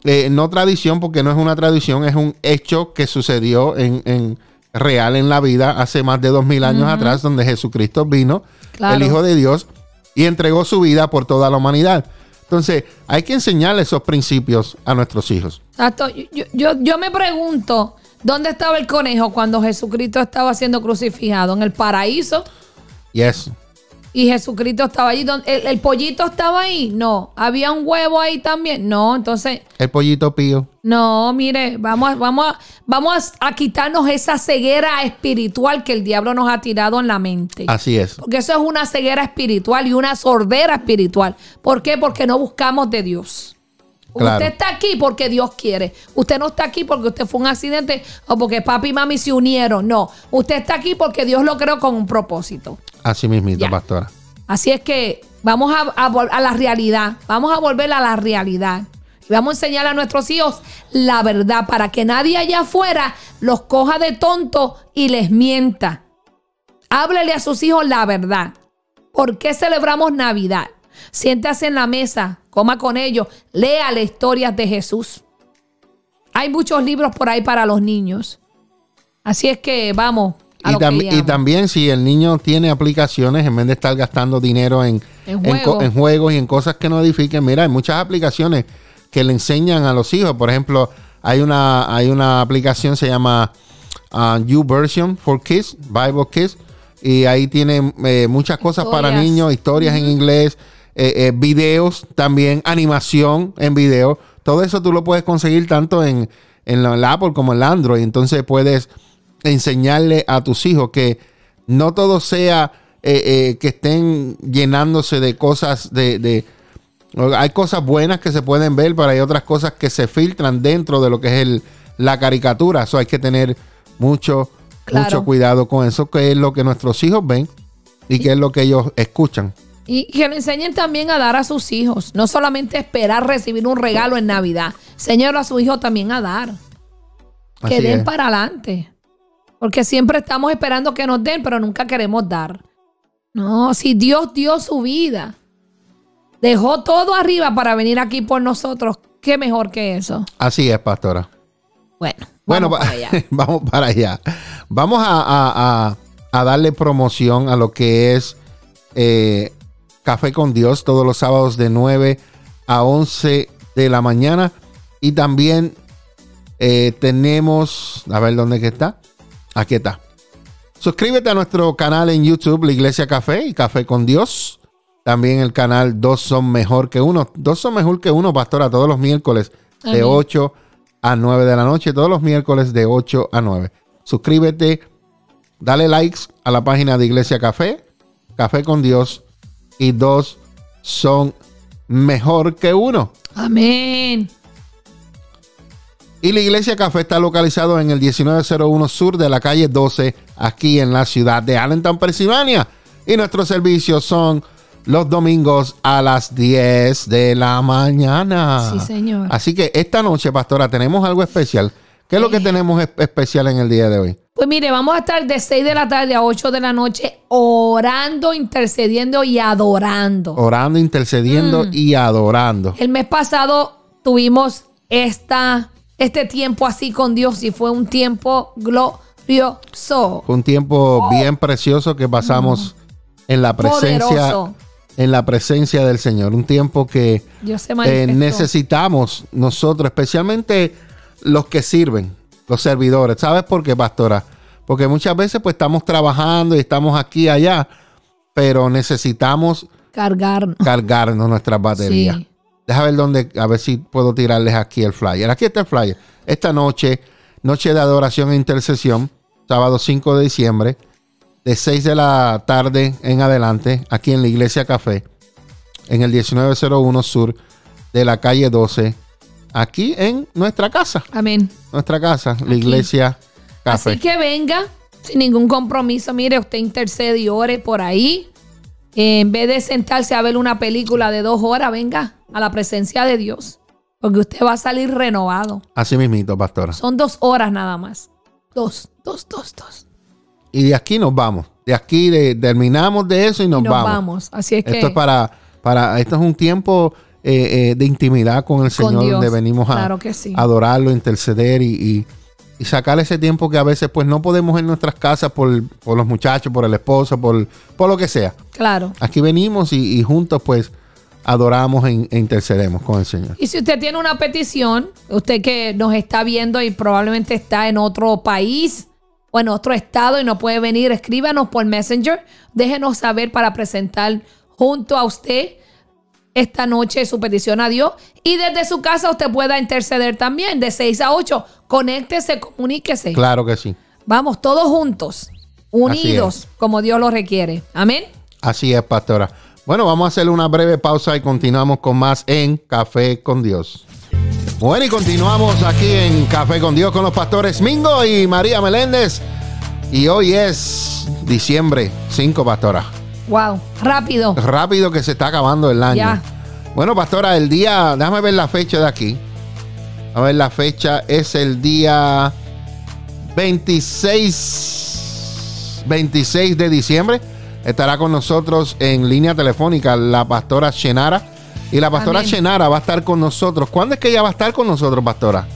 [SPEAKER 2] eh, no tradición, porque no es una tradición, es un hecho que sucedió en, en real en la vida hace más de dos mil años atrás, donde Jesucristo vino,
[SPEAKER 3] Claro.
[SPEAKER 2] el Hijo de Dios, y entregó su vida por toda la humanidad. Entonces, hay que enseñarle esos principios a nuestros hijos.
[SPEAKER 3] Exacto. Yo- yo, yo me pregunto, ¿dónde estaba el conejo cuando Jesucristo estaba siendo crucificado? ¿En el paraíso?
[SPEAKER 2] Y eso.
[SPEAKER 3] Y Jesucristo estaba allí. ¿Dónde- ¿El, el pollito estaba ahí? No. ¿Había un huevo ahí también? No. Entonces,
[SPEAKER 2] El pollito pío.
[SPEAKER 3] no, mire, vamos, a- vamos, a- vamos a quitarnos esa ceguera espiritual que el diablo nos ha tirado en la mente.
[SPEAKER 2] Así es.
[SPEAKER 3] Porque eso es una ceguera espiritual y una sordera espiritual. ¿Por qué? Porque no buscamos de Dios.
[SPEAKER 2] Claro.
[SPEAKER 3] Usted está aquí porque Dios quiere. Usted no está aquí porque usted fue un accidente o porque papi y mami se unieron. No. Usted está aquí porque Dios lo creó con un propósito.
[SPEAKER 2] Así mismito,
[SPEAKER 3] Ya.
[SPEAKER 2] pastora.
[SPEAKER 3] Así es que vamos a, a a la realidad. Vamos a volver a la realidad. Y vamos a enseñar a nuestros hijos la verdad para que nadie allá afuera los coja de tonto y les mienta. Háblele a sus hijos la verdad. ¿Por qué celebramos Navidad? Siéntase en la mesa, coma con ellos, léale historias de Jesús. Hay muchos libros por ahí para los niños. Así es que vamos. A
[SPEAKER 2] Y,
[SPEAKER 3] lo que
[SPEAKER 2] tam- y también si el niño tiene aplicaciones, en vez de estar gastando dinero en,
[SPEAKER 3] En juegos.
[SPEAKER 2] en juegos y en cosas que no edifiquen, mira, hay muchas aplicaciones que le enseñan a los hijos. Por ejemplo, hay una, hay una aplicación, se llama uh, YouVersion for Kids, Bible Kids, y ahí tiene eh, muchas cosas para
[SPEAKER 3] Historias.
[SPEAKER 2] niños, historias en inglés, eh, eh, videos también, animación en video. Todo eso tú lo puedes conseguir tanto en, en la, en la Apple como en la Android. Entonces puedes enseñarle a tus hijos que no todo sea eh, eh, que estén llenándose de cosas de, de- hay cosas buenas que se pueden ver, pero hay otras cosas que se filtran dentro de lo que es el, la caricatura. Eso hay que tener mucho,
[SPEAKER 3] Claro.
[SPEAKER 2] mucho cuidado con eso, que es lo que nuestros hijos ven y que es lo que ellos escuchan.
[SPEAKER 3] Y que le enseñen también a dar a sus hijos. No solamente esperar recibir un regalo en Navidad. Enséñalo a su hijo también a dar. que den
[SPEAKER 2] es.
[SPEAKER 3] para adelante. Porque siempre estamos esperando que nos den, pero nunca queremos dar. No, si Dios dio su vida, dejó todo arriba para venir aquí por nosotros, ¿qué mejor que eso?
[SPEAKER 2] Así es, pastora.
[SPEAKER 3] Bueno,
[SPEAKER 2] Bueno,
[SPEAKER 3] vamos
[SPEAKER 2] va-
[SPEAKER 3] para allá.
[SPEAKER 2] vamos para allá. Vamos a, a- a- a darle promoción a lo que es eh, Café con Dios todos los sábados de 9 a 11 de la mañana. Y también eh, tenemos, a ver dónde que está. Aquí está. Suscríbete a nuestro canal en YouTube, La Iglesia Café y Café con Dios. También el canal Dos son mejor que uno. Dos son mejor que uno, pastora, todos los miércoles de
[SPEAKER 3] Amén.
[SPEAKER 2] 8 a 9 de la noche, todos los miércoles de 8 a 9. Suscríbete, dale likes a la página de Iglesia Café, Café con Dios y dos son mejor que uno.
[SPEAKER 3] Amén.
[SPEAKER 2] Y la Iglesia Café está localizado en el 1901 sur de la calle 12, aquí en la ciudad de Allentown, Pensilvania. Y nuestros servicios son los domingos a las 10 de la mañana.
[SPEAKER 3] Sí, señor.
[SPEAKER 2] Así que esta noche, pastora, tenemos algo especial. ¿Qué es lo que tenemos es- especial en el día de hoy?
[SPEAKER 3] Pues mire, vamos a estar de 6 de la tarde a 8 de la noche orando, intercediendo y adorando.
[SPEAKER 2] Orando, intercediendo
[SPEAKER 3] Mm.
[SPEAKER 2] y adorando.
[SPEAKER 3] El mes pasado tuvimos esta, este tiempo así con Dios y fue un tiempo glorioso.
[SPEAKER 2] Fue un tiempo bien precioso que pasamos en la presencia,
[SPEAKER 3] Poderoso.
[SPEAKER 2] en la presencia del Señor. Un tiempo que eh, necesitamos nosotros, especialmente los que sirven, los servidores. ¿Sabes por qué, pastora? Porque muchas veces pues estamos trabajando y estamos aquí y allá, pero necesitamos
[SPEAKER 3] Cargarnos.
[SPEAKER 2] cargarnos nuestras baterías.
[SPEAKER 3] Sí.
[SPEAKER 2] Deja ver dónde, a ver si puedo tirarles aquí el flyer. Aquí está el flyer. Esta noche, noche de adoración e intercesión, sábado 5 de diciembre, de 6 de la tarde en adelante, aquí en la Iglesia Café, en el 1901 sur de la calle 12, aquí en nuestra casa,
[SPEAKER 3] Amén.
[SPEAKER 2] nuestra casa, la. Iglesia Café.
[SPEAKER 3] Así que venga sin ningún compromiso. Mire, usted intercede y ore por ahí. Eh, en vez de sentarse a ver una película de dos horas, venga a la presencia de Dios. Porque usted va a salir renovado.
[SPEAKER 2] Así mismito, pastora.
[SPEAKER 3] Son dos horas nada más. Dos, dos, dos, dos.
[SPEAKER 2] Y de aquí nos vamos. De aquí de- terminamos de eso y nos,
[SPEAKER 3] Y nos
[SPEAKER 2] vamos.
[SPEAKER 3] vamos. Así es que.
[SPEAKER 2] Esto es para, para, esto es un tiempo eh, eh, de intimidad con el Señor, donde venimos a
[SPEAKER 3] Claro
[SPEAKER 2] adorarlo, interceder y, y, y sacar ese tiempo que a veces pues no podemos en nuestras casas por, por los muchachos, por el esposo, por, por lo que sea.
[SPEAKER 3] Claro.
[SPEAKER 2] Aquí venimos y, y juntos pues adoramos e, e intercedemos con el Señor.
[SPEAKER 3] Y si usted tiene una petición, usted que nos está viendo y probablemente está en otro país o en otro estado y no puede venir, escríbanos por Messenger. Déjenos saber para presentar junto a usted esta noche su petición a Dios. Y desde su casa usted pueda interceder también, de 6 a 8. Conéctese, comuníquese.
[SPEAKER 2] Claro que sí.
[SPEAKER 3] Vamos todos juntos, unidos, como Dios lo requiere. Amén.
[SPEAKER 2] Así es, pastora. Bueno, vamos a hacer una breve pausa y continuamos con más en Café con Dios. Bueno, y continuamos aquí en Café con Dios con los pastores Mingo y María Meléndez. Y hoy es diciembre 5, pastora.
[SPEAKER 3] Wow, rápido.
[SPEAKER 2] Rápido que se está acabando el año.
[SPEAKER 3] Ya.
[SPEAKER 2] Bueno, pastora, el día, déjame ver la fecha de aquí. A ver, la fecha es el día 26, 26 de diciembre. Estará con nosotros en línea telefónica la pastora Shenara. Y la pastora
[SPEAKER 3] Amén.
[SPEAKER 2] Shenara va a estar con nosotros. ¿Cuándo es que ella va a estar con nosotros, pastora?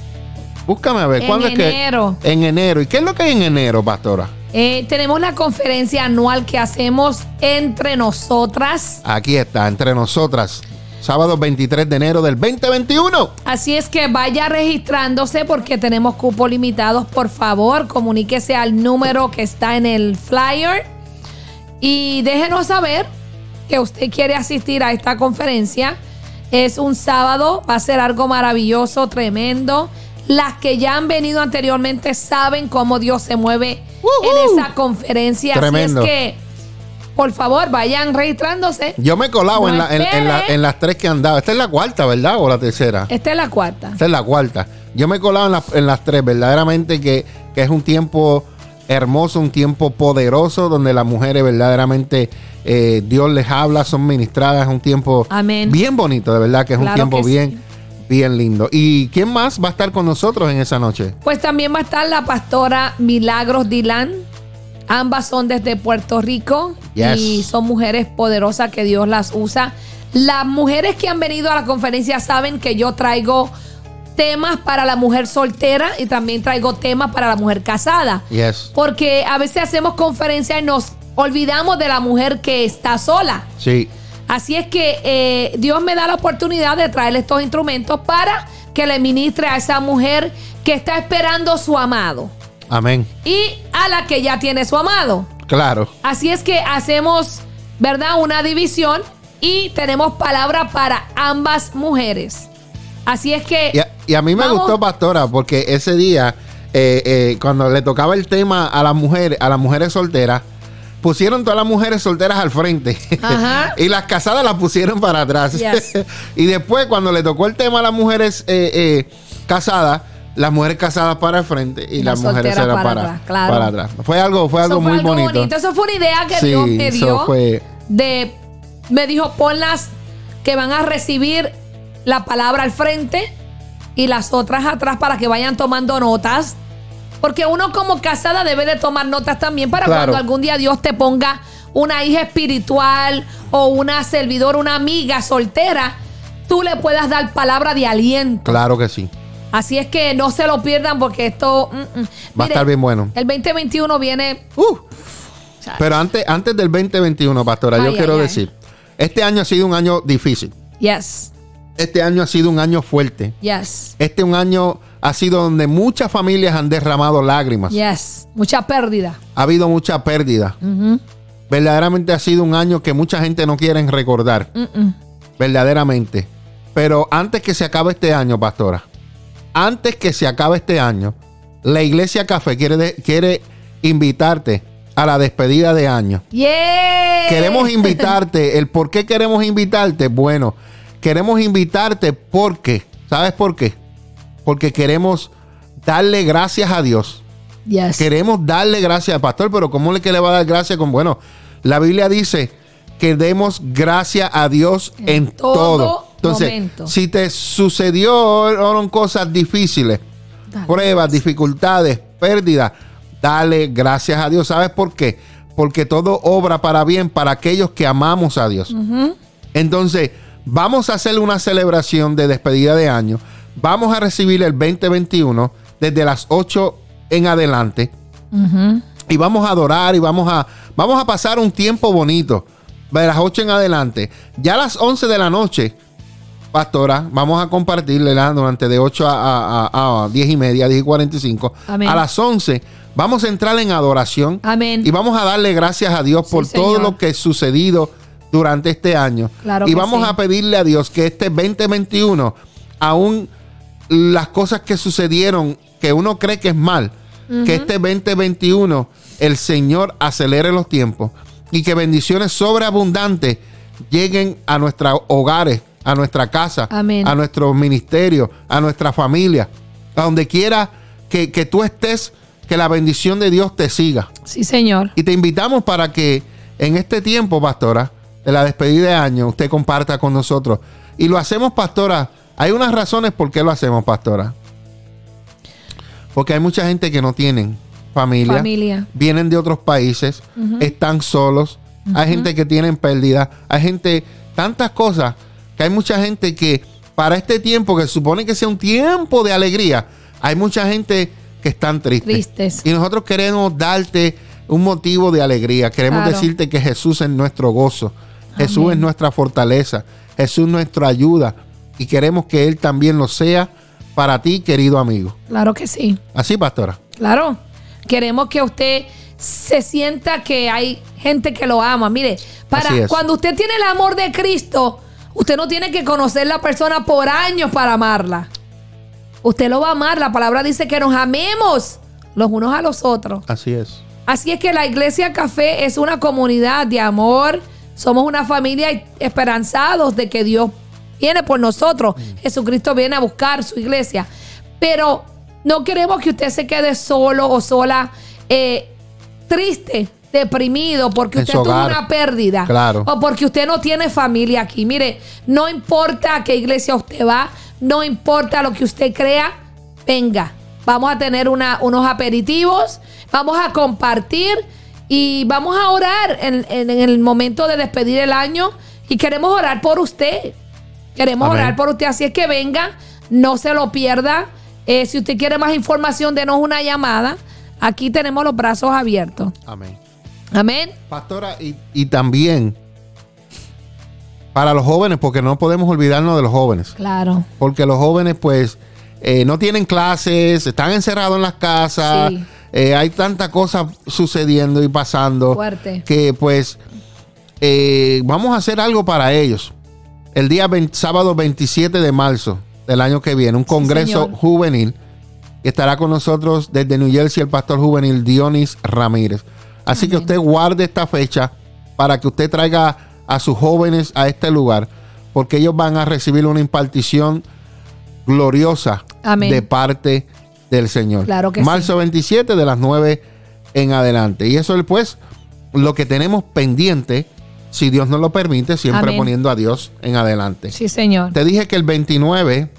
[SPEAKER 2] Búscame a ver.
[SPEAKER 3] En
[SPEAKER 2] ¿Cuándo
[SPEAKER 3] enero.
[SPEAKER 2] es que? En enero. ¿Y qué es lo que hay en enero, pastora?
[SPEAKER 3] Eh, tenemos la conferencia anual que hacemos entre nosotras.
[SPEAKER 2] Aquí está, entre nosotras. Sábado 23 de enero del 2021.
[SPEAKER 3] Así es que vaya registrándose porque tenemos cupos limitados. Por favor, comuníquese al número que está en el flyer y déjenos saber que usted quiere asistir a esta conferencia. Es un sábado, va a ser algo maravilloso, tremendo. Las que ya han venido anteriormente saben cómo Dios se mueve en esa conferencia.
[SPEAKER 2] Tremendo.
[SPEAKER 3] Así es que, por favor, vayan registrándose.
[SPEAKER 2] Yo me he colado
[SPEAKER 3] No
[SPEAKER 2] en, la- en- en la-
[SPEAKER 3] espere.
[SPEAKER 2] en las tres que han dado. Esta es la cuarta, ¿verdad? ¿O la tercera?
[SPEAKER 3] Esta es la cuarta.
[SPEAKER 2] Esta es la cuarta. Yo me he colado en, la- en las tres. Verdaderamente que, que es un tiempo hermoso, un tiempo poderoso, donde las mujeres verdaderamente eh, Dios les habla, son ministradas. Es un tiempo
[SPEAKER 3] Amén.
[SPEAKER 2] bien bonito, de verdad, que es un tiempo
[SPEAKER 3] sí.
[SPEAKER 2] Bien, lindo. ¿Y quién más va a estar con nosotros en esa noche?
[SPEAKER 3] Pues también va a estar la pastora Milagros Dilán. Ambas son desde Puerto Rico
[SPEAKER 2] Yes.
[SPEAKER 3] y son mujeres poderosas que Dios las usa. Las mujeres que han venido a la conferencia saben que yo traigo temas para la mujer soltera y también traigo temas para la mujer casada.
[SPEAKER 2] Yes.
[SPEAKER 3] Porque a veces hacemos conferencias y nos olvidamos de la mujer que está sola.
[SPEAKER 2] Sí.
[SPEAKER 3] Así es que eh, Dios me da la oportunidad de traerle estos instrumentos para que le ministre a esa mujer que está esperando su amado
[SPEAKER 2] Amén.
[SPEAKER 3] y a la que ya tiene su amado.
[SPEAKER 2] Claro.
[SPEAKER 3] Así es que hacemos, ¿verdad? Una división y tenemos palabra para ambas mujeres. Así es que...
[SPEAKER 2] Y a, y a mí me
[SPEAKER 3] Vamos.
[SPEAKER 2] gustó, pastora, porque ese día, eh, eh, cuando le tocaba el tema a las mujeres, a las mujeres solteras, pusieron todas las mujeres solteras al frente.
[SPEAKER 3] Ajá.
[SPEAKER 2] y las casadas las pusieron para atrás.
[SPEAKER 3] Yes.
[SPEAKER 2] y después, cuando le tocó el tema a las mujeres eh, eh, casadas, las mujeres casadas para el frente y
[SPEAKER 3] Las
[SPEAKER 2] las, mujeres
[SPEAKER 3] para
[SPEAKER 2] para,
[SPEAKER 3] atrás, claro.
[SPEAKER 2] para atrás. Fue algo, fue
[SPEAKER 3] Eso
[SPEAKER 2] algo
[SPEAKER 3] fue
[SPEAKER 2] muy
[SPEAKER 3] algo
[SPEAKER 2] bonito.
[SPEAKER 3] Eso fue una idea que
[SPEAKER 2] Sí,
[SPEAKER 3] Dios me dio.
[SPEAKER 2] fue-
[SPEAKER 3] De, me dijo, ponlas que van a recibir la palabra al frente y las otras atrás para que vayan tomando notas. Porque uno como casada debe de tomar notas también para
[SPEAKER 2] Claro.
[SPEAKER 3] cuando algún día Dios te ponga una hija espiritual o una servidora, una amiga soltera, tú le puedas dar palabra de aliento.
[SPEAKER 2] Claro que sí.
[SPEAKER 3] Así es que no se lo pierdan porque esto mm, mm.
[SPEAKER 2] Va a estar bien bueno.
[SPEAKER 3] El 2021 viene
[SPEAKER 2] Uh. Pero antes, antes del 2021, pastora, yo
[SPEAKER 3] Ay,
[SPEAKER 2] quiero
[SPEAKER 3] ay, ay.
[SPEAKER 2] decir, este año ha sido un año difícil.
[SPEAKER 3] Yes,
[SPEAKER 2] Este año ha sido un año fuerte.
[SPEAKER 3] yes,
[SPEAKER 2] Este un año ha sido donde muchas familias han derramado lágrimas.
[SPEAKER 3] yes. Mucha pérdida.
[SPEAKER 2] Ha habido mucha pérdida. Verdaderamente ha sido un año que mucha gente no quiere recordar. Verdaderamente. Pero antes que se acabe este año, pastora, antes que se acabe este año, la Iglesia Café quiere, de- quiere invitarte a la despedida de año.
[SPEAKER 3] Yeah.
[SPEAKER 2] Queremos invitarte. ¿El por qué queremos invitarte? Bueno, queremos invitarte porque, ¿sabes por qué? Porque queremos darle gracias a Dios.
[SPEAKER 3] Yes.
[SPEAKER 2] Queremos darle gracias al pastor, pero ¿cómo le que le va a dar gracias con? Bueno, la Biblia dice que demos gracias a Dios en,
[SPEAKER 3] En
[SPEAKER 2] todo.
[SPEAKER 3] todo
[SPEAKER 2] Entonces,
[SPEAKER 3] momento.
[SPEAKER 2] si te sucedieron cosas difíciles,
[SPEAKER 3] Dale
[SPEAKER 2] pruebas, dificultades, pérdidas, dale gracias a Dios. ¿Sabes por qué? Porque todo obra para bien para aquellos que amamos a Dios. Entonces, vamos a hacer una celebración de despedida de año. Vamos a recibir el 2021 desde las 8 en adelante. Y vamos a adorar y vamos a, vamos a pasar un tiempo bonito. De las 8 en adelante. Ya a las 11 de la noche, pastora, vamos a compartirle durante de 8 a, a- a- a 10 y media, 10 y 45.
[SPEAKER 3] Amén.
[SPEAKER 2] A las 11 Vamos a entrar en adoración.
[SPEAKER 3] Amén.
[SPEAKER 2] Y vamos a darle gracias a Dios
[SPEAKER 3] Sí,
[SPEAKER 2] por todo
[SPEAKER 3] Señor.
[SPEAKER 2] lo que ha sucedido durante este año.
[SPEAKER 3] Claro
[SPEAKER 2] y vamos
[SPEAKER 3] sí.
[SPEAKER 2] a pedirle a Dios que este 2021, aún las cosas que sucedieron, que uno cree que es mal, que este 2021 el Señor acelere los tiempos y que bendiciones sobreabundantes lleguen a nuestros hogares, a nuestra casa,
[SPEAKER 3] Amén.
[SPEAKER 2] a nuestros ministerios, a nuestra familia, a donde quiera que, que tú estés, que la bendición de Dios te siga.
[SPEAKER 3] Sí, Señor.
[SPEAKER 2] Y te invitamos para que en este tiempo, pastora, de la despedida de año, usted comparta con nosotros. Y lo hacemos, pastora. Hay unas razones por qué lo hacemos, pastora. Porque hay mucha gente que no tienen familia,
[SPEAKER 3] Familia.
[SPEAKER 2] vienen de otros países, están solos, hay gente que tienen pérdida, hay gente, tantas cosas, que hay mucha gente que para este tiempo, que supone que sea un tiempo de alegría, hay mucha gente que están tristes.
[SPEAKER 3] Tristes.
[SPEAKER 2] Y nosotros queremos darte un motivo de alegría. Queremos
[SPEAKER 3] Claro.
[SPEAKER 2] decirte que Jesús es nuestro gozo. Jesús
[SPEAKER 3] Amén.
[SPEAKER 2] es nuestra fortaleza. Jesús es nuestra ayuda. Y queremos que Él también lo sea para ti, querido amigo.
[SPEAKER 3] Claro que sí.
[SPEAKER 2] Así, pastora.
[SPEAKER 3] Claro. Queremos que usted se sienta que hay gente que lo ama. Mire, para cuando usted tiene el amor de Cristo, usted no tiene que conocer la persona por años para amarla. Usted lo va a amar. La palabra dice que nos amemos los unos a los otros.
[SPEAKER 2] Así es.
[SPEAKER 3] Así es que la Iglesia Café es una comunidad de amor. Somos una familia esperanzados de que Dios viene por nosotros. Jesucristo viene a buscar su iglesia. Pero no queremos que usted se quede solo o sola, eh, triste, deprimido, porque
[SPEAKER 2] En
[SPEAKER 3] usted tuvo una pérdida.
[SPEAKER 2] Claro.
[SPEAKER 3] O porque usted no tiene familia aquí. Mire, no importa a qué iglesia usted va, no importa lo que usted crea, venga. Vamos a tener una- unos aperitivos, vamos a compartir y vamos a orar en, en- en el momento de despedir el año y queremos orar por usted. Queremos
[SPEAKER 2] Amén.
[SPEAKER 3] orar por usted, así es que venga, no se lo pierda. Eh, si usted quiere más información, denos una llamada. Aquí tenemos los brazos abiertos.
[SPEAKER 2] Amén.
[SPEAKER 3] Amén.
[SPEAKER 2] Pastora, y, y también para los jóvenes, porque no podemos olvidarnos de los jóvenes.
[SPEAKER 3] Claro.
[SPEAKER 2] Porque los jóvenes, pues, eh, no tienen clases, están encerrados en las casas.
[SPEAKER 3] Sí.
[SPEAKER 2] Eh, hay tanta cosa sucediendo y pasando.
[SPEAKER 3] Fuerte.
[SPEAKER 2] Que, pues, eh, vamos a hacer algo para ellos. El día 20 sábado 27 de marzo del año que viene, un congreso juvenil. Y estará con nosotros desde New Jersey el pastor juvenil Dionis Ramírez. Así que usted guarde esta fecha para que usted traiga a sus jóvenes a este lugar, porque ellos van a recibir una impartición gloriosa
[SPEAKER 3] Amén.
[SPEAKER 2] de parte del Señor.
[SPEAKER 3] Claro que
[SPEAKER 2] Marzo 27 de las 9 en adelante. Y eso es pues lo que tenemos pendiente, si Dios nos lo permite, siempre
[SPEAKER 3] Amén.
[SPEAKER 2] poniendo a Dios en adelante.
[SPEAKER 3] Sí, señor.
[SPEAKER 2] Te dije que el 29,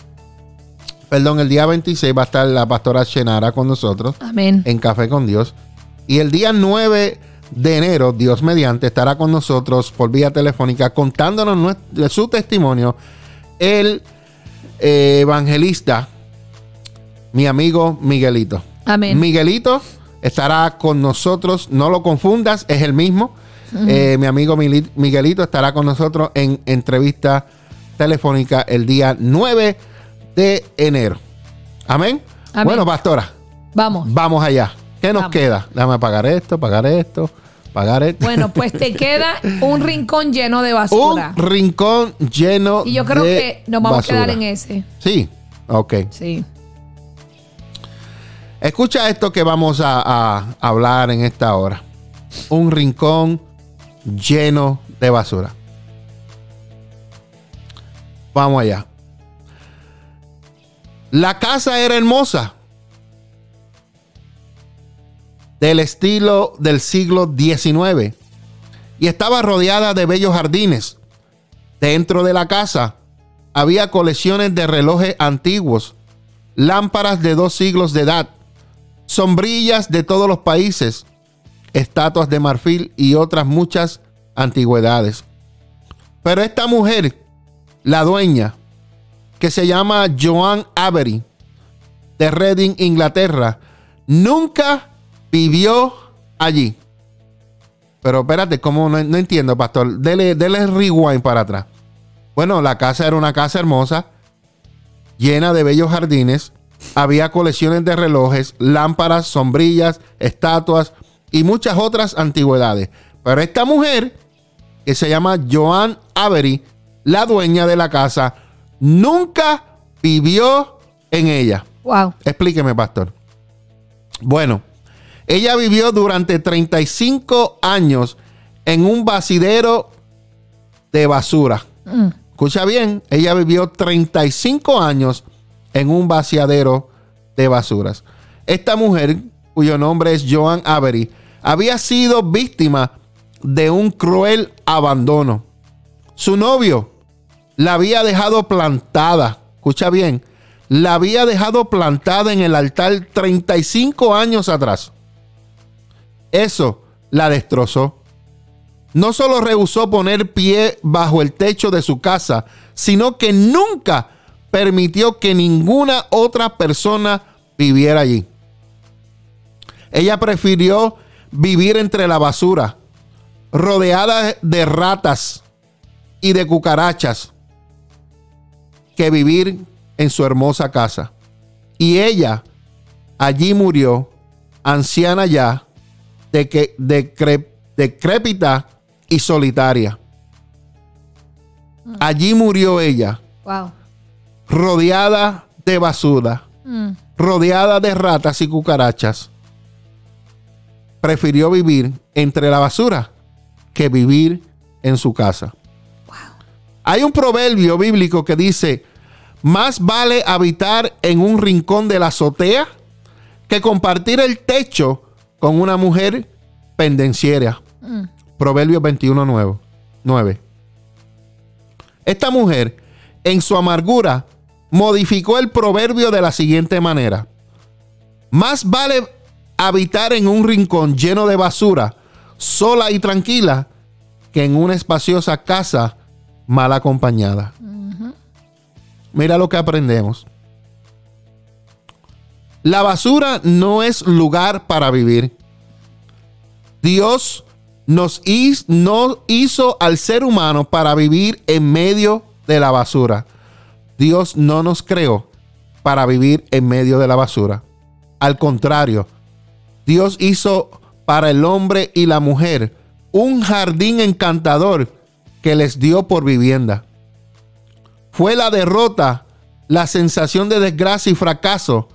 [SPEAKER 2] perdón, el día 26 va a estar la pastora Shenara con nosotros
[SPEAKER 3] Amén.
[SPEAKER 2] en Café con Dios. Y el día 9 de enero, Dios mediante, estará con nosotros por vía telefónica contándonos su testimonio el eh, evangelista, mi amigo Miguelito.
[SPEAKER 3] Amén.
[SPEAKER 2] Miguelito estará con nosotros, no lo confundas, es el mismo. Eh, mi amigo Miguelito estará con nosotros en entrevista telefónica el día 9 de enero. Amén.
[SPEAKER 3] Amén.
[SPEAKER 2] Bueno, pastora,
[SPEAKER 3] Vamos.
[SPEAKER 2] vamos allá. ¿Qué nos
[SPEAKER 3] Vamos.
[SPEAKER 2] queda? Déjame pagar esto, pagar esto, pagar esto.
[SPEAKER 3] Bueno, pues te queda un rincón lleno de
[SPEAKER 2] un
[SPEAKER 3] basura.
[SPEAKER 2] rincón lleno
[SPEAKER 3] Y yo creo
[SPEAKER 2] de
[SPEAKER 3] que nos vamos
[SPEAKER 2] basura.
[SPEAKER 3] a quedar en ese.
[SPEAKER 2] Sí, ok.
[SPEAKER 3] Sí.
[SPEAKER 2] Escucha esto que vamos a, hablar en esta hora. Un rincón lleno de basura. Vamos allá. La casa era hermosa. Del estilo del siglo XIX. Y estaba rodeada de bellos jardines. Dentro de la casa había colecciones de relojes antiguos, lámparas de dos siglos de edad, sombrillas de todos los países, estatuas de marfil y otras muchas antigüedades. Pero esta mujer, la dueña, que se llama Joan Avery, de Reading, Inglaterra, nunca vivió allí. Pero espérate, ¿cómo? No, no entiendo, pastor. Dele, dele rewind para atrás. Bueno, la casa era una casa hermosa, llena de bellos jardines, había colecciones de relojes, lámparas, sombrillas, estatuas y muchas otras antigüedades. Pero esta mujer, que se llama Joan Avery, la dueña de la casa, nunca vivió en ella.
[SPEAKER 3] Wow.
[SPEAKER 2] Explíqueme, pastor. Bueno, ella vivió durante 35 años en un basidero de basura. Escucha bien, ella vivió 35 años en un vaciadero de basuras. Esta mujer, cuyo nombre es Joan Avery, había sido víctima de un cruel abandono. Su novio la había dejado plantada, escucha bien, la había dejado plantada en el altar 35 años atrás. Eso la destrozó. No solo rehusó poner pie bajo el techo de su casa, sino que nunca permitió que ninguna otra persona viviera allí. Ella prefirió vivir entre la basura, rodeada de ratas y de cucarachas, que vivir en su hermosa casa. Y ella allí murió, anciana ya, de que, decrépita y solitaria. Allí murió ella,
[SPEAKER 3] Wow.
[SPEAKER 2] Rodeada de basura,
[SPEAKER 3] Mm.
[SPEAKER 2] rodeada de ratas y cucarachas. Prefirió vivir entre la basura que vivir en su casa. Hay un proverbio bíblico que dice, más vale habitar en un rincón de la azotea que compartir el techo con una mujer pendenciera. Proverbio 21, 9. Esta mujer, en su amargura, modificó el proverbio de la siguiente manera. Más vale habitar en un rincón lleno de basura, sola y tranquila, que en una espaciosa casa mal acompañada. Mira lo que aprendemos. La basura no es lugar para vivir. Dios nos hizo, no hizo al ser humano para vivir en medio de la basura. Dios no nos creó para vivir en medio de la basura. Al contrario, Dios hizo para el hombre y la mujer un jardín encantador que les dio por vivienda. Fue la derrota, la sensación de desgracia y fracaso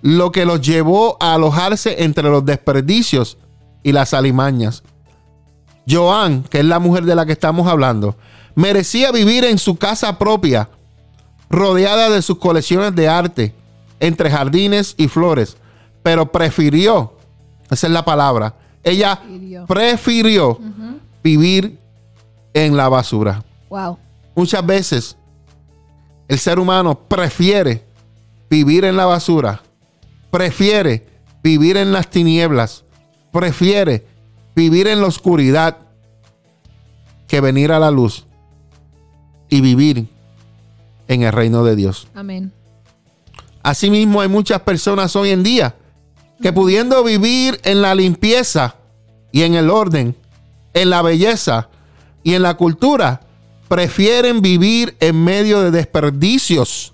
[SPEAKER 2] lo que los llevó a alojarse entre los desperdicios y las alimañas. Joan, que es la mujer de la que estamos hablando, merecía vivir en su casa propia, rodeada de sus colecciones de arte, entre jardines y flores, pero prefirió, esa es la palabra, ella
[SPEAKER 3] Prefirió.
[SPEAKER 2] prefirió vivir en la basura.
[SPEAKER 3] Wow.
[SPEAKER 2] Muchas veces el ser humano prefiere vivir en la basura, prefiere vivir en las tinieblas, prefiere vivir en la oscuridad que venir a la luz y vivir en el reino de Dios.
[SPEAKER 3] Amén.
[SPEAKER 2] Asimismo, hay muchas personas hoy en día que pudiendo vivir en la limpieza y en el orden, en la belleza y en la cultura, prefieren vivir en medio de desperdicios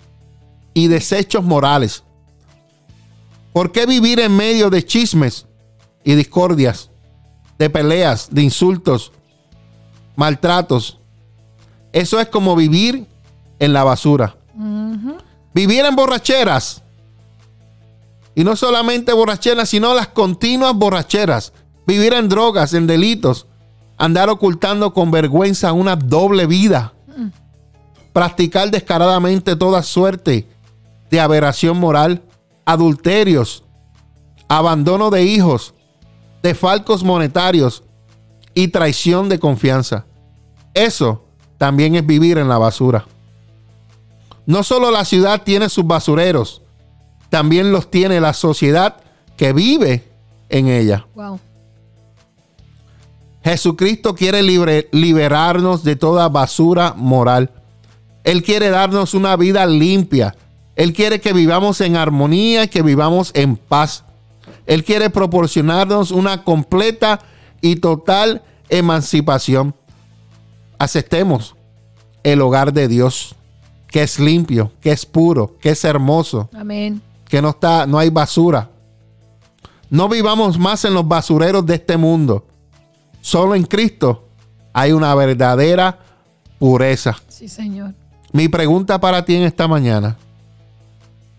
[SPEAKER 2] y desechos morales. ¿Por qué vivir en medio de chismes y discordias, de peleas, de insultos, maltratos? Eso es como vivir en la basura. Vivir en borracheras. Y no solamente borracheras, sino las continuas borracheras. Vivir en drogas, en delitos. Andar ocultando con vergüenza una doble vida. Practicar descaradamente toda suerte de aberración moral. Adulterios. Abandono de hijos. Defalcos monetarios. Y traición de confianza. Eso también es vivir en la basura. No solo la ciudad tiene sus basureros, también los tiene la sociedad que vive en ella.
[SPEAKER 3] Wow.
[SPEAKER 2] Jesucristo quiere libre- liberarnos de toda basura moral. Él quiere darnos una vida limpia. Él quiere que vivamos en armonía, que vivamos en paz. Él quiere proporcionarnos una completa y total emancipación. Aceptemos el hogar de Dios, que es limpio, que es puro, que es hermoso,
[SPEAKER 3] Amén.
[SPEAKER 2] que no está, no hay basura. No vivamos más en los basureros de este mundo. Solo en Cristo hay una verdadera pureza.
[SPEAKER 3] Sí, Señor.
[SPEAKER 2] Mi pregunta para ti en esta mañana.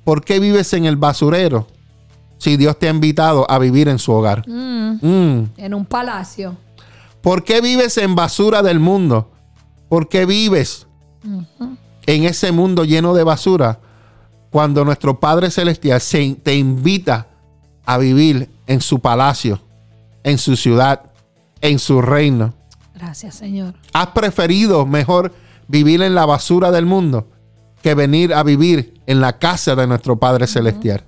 [SPEAKER 2] ¿Por qué vives en el basurero si Dios te ha invitado a vivir en su hogar?
[SPEAKER 3] Mm,
[SPEAKER 2] Mm.
[SPEAKER 3] en un palacio.
[SPEAKER 2] ¿Por qué vives en basura del mundo? ¿Por qué vives en ese mundo lleno de basura cuando nuestro Padre Celestial se- te invita a vivir en su palacio, en su ciudad, en su reino?
[SPEAKER 3] Gracias, Señor.
[SPEAKER 2] ¿Has preferido mejor vivir en la basura del mundo que venir a vivir en la casa de nuestro Padre Celestial?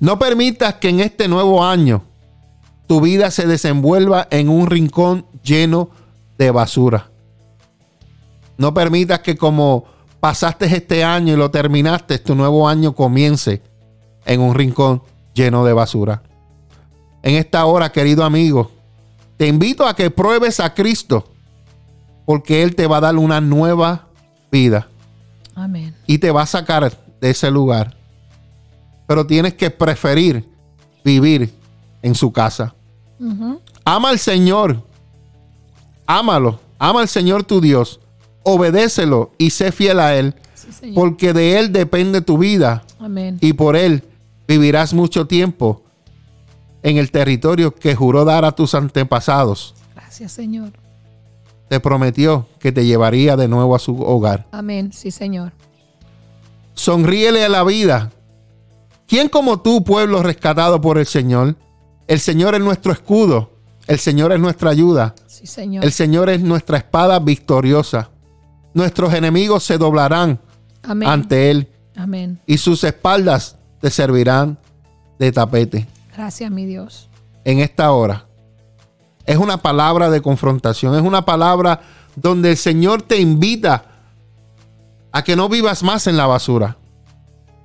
[SPEAKER 2] No permitas que en este nuevo año tu vida se desenvuelva en un rincón lleno de basura. No permitas que como pasaste este año y lo terminaste, tu nuevo año comience en un rincón lleno de basura. En esta hora, querido amigo, te invito a que pruebes a Cristo, porque Él te va a dar una nueva vida
[SPEAKER 3] Amén.
[SPEAKER 2] y te va a sacar de ese lugar. Pero tienes que preferir vivir en su casa. Ama al Señor. Ámalo. Ama al Señor tu Dios. Obedécelo y sé fiel a Él,
[SPEAKER 3] Sí,
[SPEAKER 2] porque de Él depende tu vida
[SPEAKER 3] Amén.
[SPEAKER 2] y por Él vivirás mucho tiempo en el territorio que juró dar a tus antepasados.
[SPEAKER 3] Gracias, Señor.
[SPEAKER 2] Te prometió que te llevaría de nuevo a su hogar.
[SPEAKER 3] Amén. Sí, Señor.
[SPEAKER 2] Sonríele a la vida. ¿Quién como tú, pueblo rescatado por el Señor? El Señor es nuestro escudo. El Señor es nuestra ayuda.
[SPEAKER 3] Sí, Señor.
[SPEAKER 2] El Señor es nuestra espada victoriosa. Nuestros enemigos se doblarán
[SPEAKER 3] Amén.
[SPEAKER 2] ante Él
[SPEAKER 3] Amén.
[SPEAKER 2] y sus espaldas te servirán de tapete.
[SPEAKER 3] Gracias, mi Dios.
[SPEAKER 2] En esta hora es una palabra de confrontación. Es una palabra donde el Señor te invita a que no vivas más en la basura.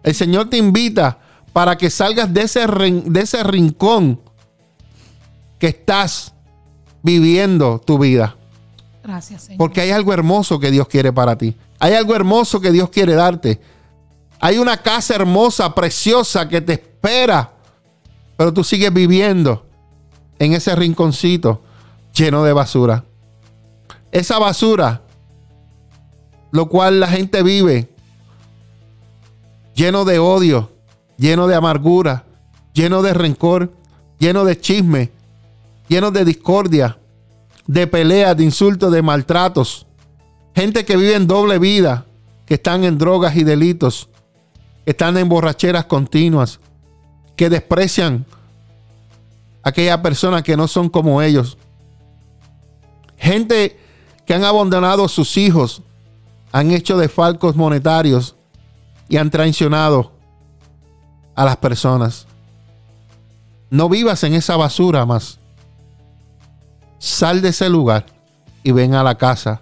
[SPEAKER 2] El Señor te invita para que salgas de ese, de ese rincón que estás viviendo tu vida. Porque hay algo hermoso que Dios quiere para ti. Hay algo hermoso que Dios quiere darte. Hay una casa hermosa, preciosa que te espera. Pero tú sigues viviendo en ese rinconcito lleno de basura. Esa basura, lo cual la gente vive lleno de odio, lleno de amargura, lleno de rencor, lleno de chisme, lleno de discordia, de peleas, de insultos, de maltratos. Gente que vive en doble vida, que están en drogas y delitos, que están en borracheras continuas, que desprecian a aquellas personas que no son como ellos. Gente que han abandonado a sus hijos, han hecho desfalcos monetarios y han traicionado a las personas. No vivas en esa basura más. Sal de ese lugar y ven a la casa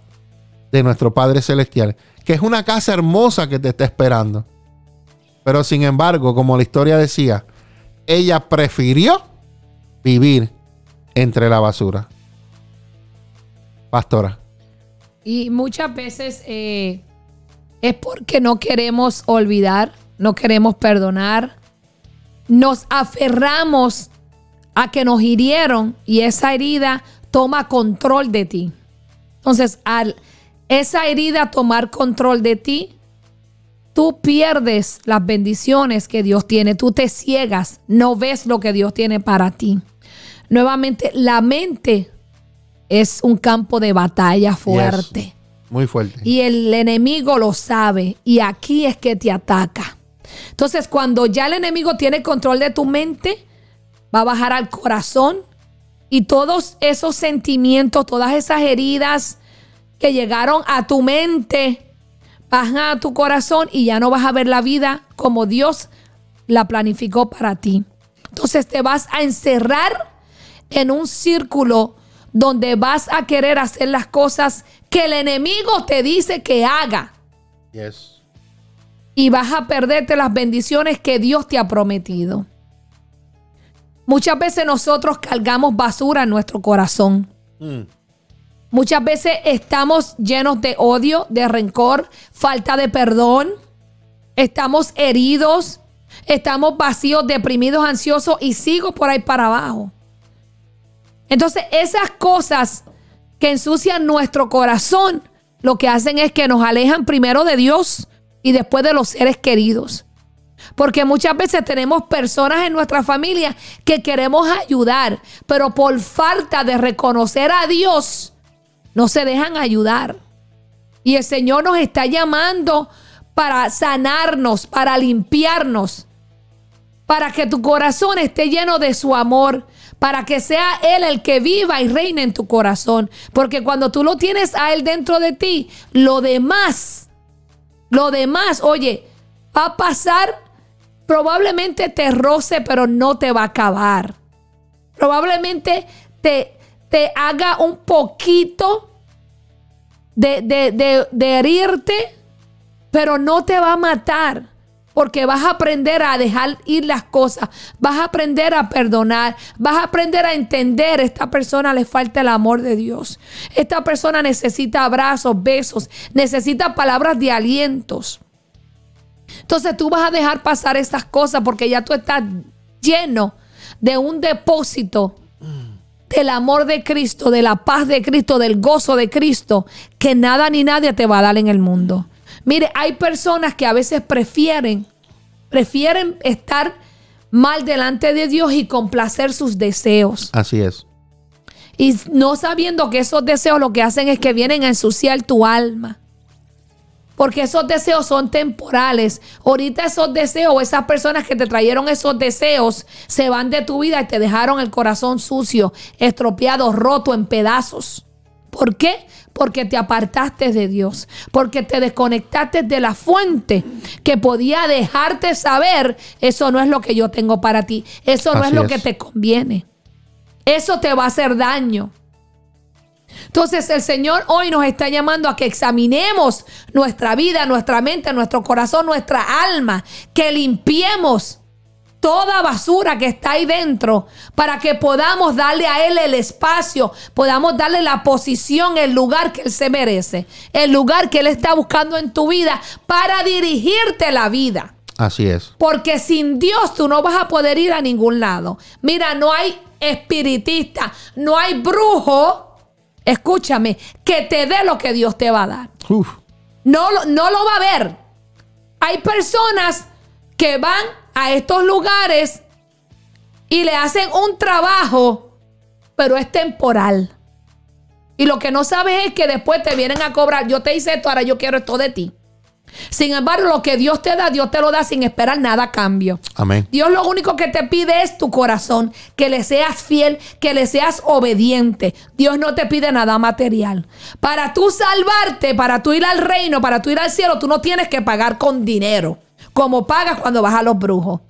[SPEAKER 2] de nuestro Padre Celestial, que es una casa hermosa que te está esperando. Pero sin embargo, como la historia decía, ella prefirió vivir entre la basura. Pastora.
[SPEAKER 3] Y muchas veces eh, es porque no queremos olvidar, no queremos perdonar. Nos aferramos a que nos hirieron y esa herida toma control de ti. Entonces, al esa herida tomar control de ti, tú pierdes las bendiciones que Dios tiene, tú te ciegas, no ves lo que Dios tiene para ti. Nuevamente, la mente es un campo de batalla fuerte.
[SPEAKER 2] Yes. Muy fuerte.
[SPEAKER 3] Y el enemigo lo sabe. Y aquí es que te ataca. Entonces, cuando ya el enemigo tiene control de tu mente, va a bajar al corazón. Y todos esos sentimientos, todas esas heridas que llegaron a tu mente, bajan a tu corazón y ya no vas a ver la vida como Dios la planificó para ti. Entonces te vas a encerrar en un círculo donde vas a querer hacer las cosas que el enemigo te dice que haga
[SPEAKER 2] Yes.
[SPEAKER 3] y vas a perderte las bendiciones que Dios te ha prometido. Muchas veces nosotros cargamos basura en nuestro corazón.
[SPEAKER 2] Mm.
[SPEAKER 3] Muchas veces estamos llenos de odio, de rencor, falta de perdón. estamos heridos, estamos vacíos, deprimidos, ansiosos y sigo por ahí para abajo. Entonces esas cosas que ensucian nuestro corazón, lo que hacen es que nos alejan primero de Dios y después de los seres queridos. Porque muchas veces tenemos personas en nuestra familia que queremos ayudar, pero por falta de reconocer a Dios, no se dejan ayudar. Y el Señor nos está llamando para sanarnos, para limpiarnos, para que tu corazón esté lleno de su amor, para que sea Él el que viva y reine en tu corazón. Porque cuando tú lo tienes a Él dentro de ti, lo demás, lo demás, oye, va a pasar, probablemente te roce, pero no te va a acabar. Probablemente te, te haga un poquito de, de, de herirte, pero no te va a matar. Porque vas a aprender a dejar ir las cosas, vas a aprender a perdonar, vas a aprender a entender, esta persona le falta el amor de Dios. Esta persona necesita abrazos, besos, necesita palabras de alientos. Entonces tú vas a dejar pasar estas cosas porque ya tú estás lleno de un depósito del amor de Cristo, de la paz de Cristo, del gozo de Cristo, que nada ni nadie te va a dar en el mundo. Mire, hay personas que a veces prefieren, prefieren estar mal delante de Dios y complacer sus deseos.
[SPEAKER 2] Así es.
[SPEAKER 3] Y no sabiendo que esos deseos lo que hacen es que vienen a ensuciar tu alma. Porque esos deseos son temporales. Ahorita esos deseos, esas personas que te trajeron esos deseos, se van de tu vida y te dejaron el corazón sucio, estropeado, roto en pedazos. ¿Por qué? Porque te apartaste de Dios, porque te desconectaste de la fuente que podía dejarte saber, eso no es lo que yo tengo para ti, eso no es lo que te conviene, eso te va a hacer daño. Entonces el Señor hoy nos está llamando a que examinemos nuestra vida, nuestra mente, nuestro corazón, nuestra alma, que limpiemos toda basura que está ahí dentro para que podamos darle a Él el espacio, podamos darle la posición, el lugar que Él se merece, el lugar que Él está buscando en tu vida para dirigirte la vida.
[SPEAKER 2] Así es.
[SPEAKER 3] Porque sin Dios tú no vas a poder ir a ningún lado. Mira, no hay espiritista, no hay brujo, escúchame, que te dé lo que Dios te va a dar. No, no lo va a ver. Hay personas que van a estos lugares y le hacen un trabajo, pero es temporal. Y lo que no sabes es que después te vienen a cobrar, yo te hice esto, ahora yo quiero esto de ti. Sin embargo, lo que Dios te da, Dios te lo da sin esperar nada a cambio.
[SPEAKER 2] Amén.
[SPEAKER 3] Dios lo único que te pide es tu corazón, que le seas fiel, que le seas obediente. Dios no te pide nada material. Para tú salvarte, para tú ir al reino, para tú ir al cielo, tú no tienes que pagar con dinero como pagas cuando vas a los brujos.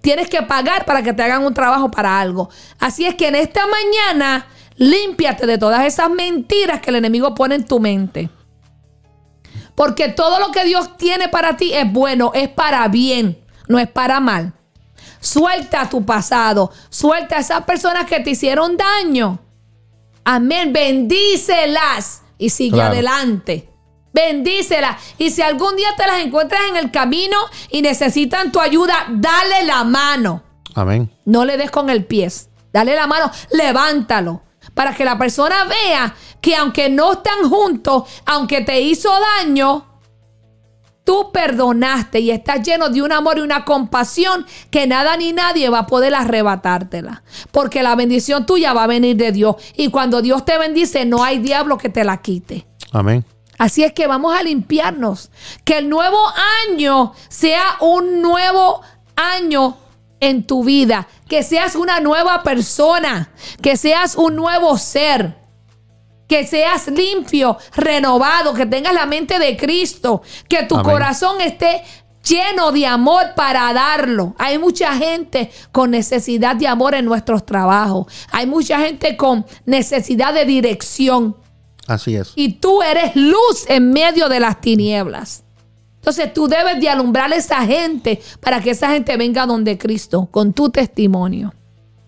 [SPEAKER 3] Tienes que pagar para que te hagan un trabajo para algo. Así es que en esta mañana, límpiate de todas esas mentiras que el enemigo pone en tu mente. Porque todo lo que Dios tiene para ti es bueno, es para bien, no es para mal. Suelta tu pasado, suelta a esas personas que te hicieron daño. Amén, bendícelas y sigue adelante. Bendícela. Y si algún día te las encuentras en el camino y necesitan tu ayuda, dale la mano.
[SPEAKER 2] Amén.
[SPEAKER 3] No le des con el pie. Dale la mano, levántalo. Para que la persona vea que aunque no están juntos, aunque te hizo daño, tú perdonaste y estás lleno de un amor y una compasión que nada ni nadie va a poder arrebatártela. Porque la bendición tuya va a venir de Dios. Y cuando Dios te bendice, no hay diablo que te la quite.
[SPEAKER 2] Amén.
[SPEAKER 3] Así es que vamos a limpiarnos. Que el nuevo año sea un nuevo año en tu vida. Que seas una nueva persona. Que seas un nuevo ser. Que seas limpio, renovado, que tengas la mente de Cristo. Que tu corazón esté lleno de amor para darlo. Hay mucha gente con necesidad de amor en nuestros trabajos. Hay mucha gente con necesidad de dirección.
[SPEAKER 2] Así es.
[SPEAKER 3] Y tú eres luz en medio de las tinieblas. Entonces tú debes de alumbrar a esa gente para que esa gente venga donde Cristo con tu testimonio.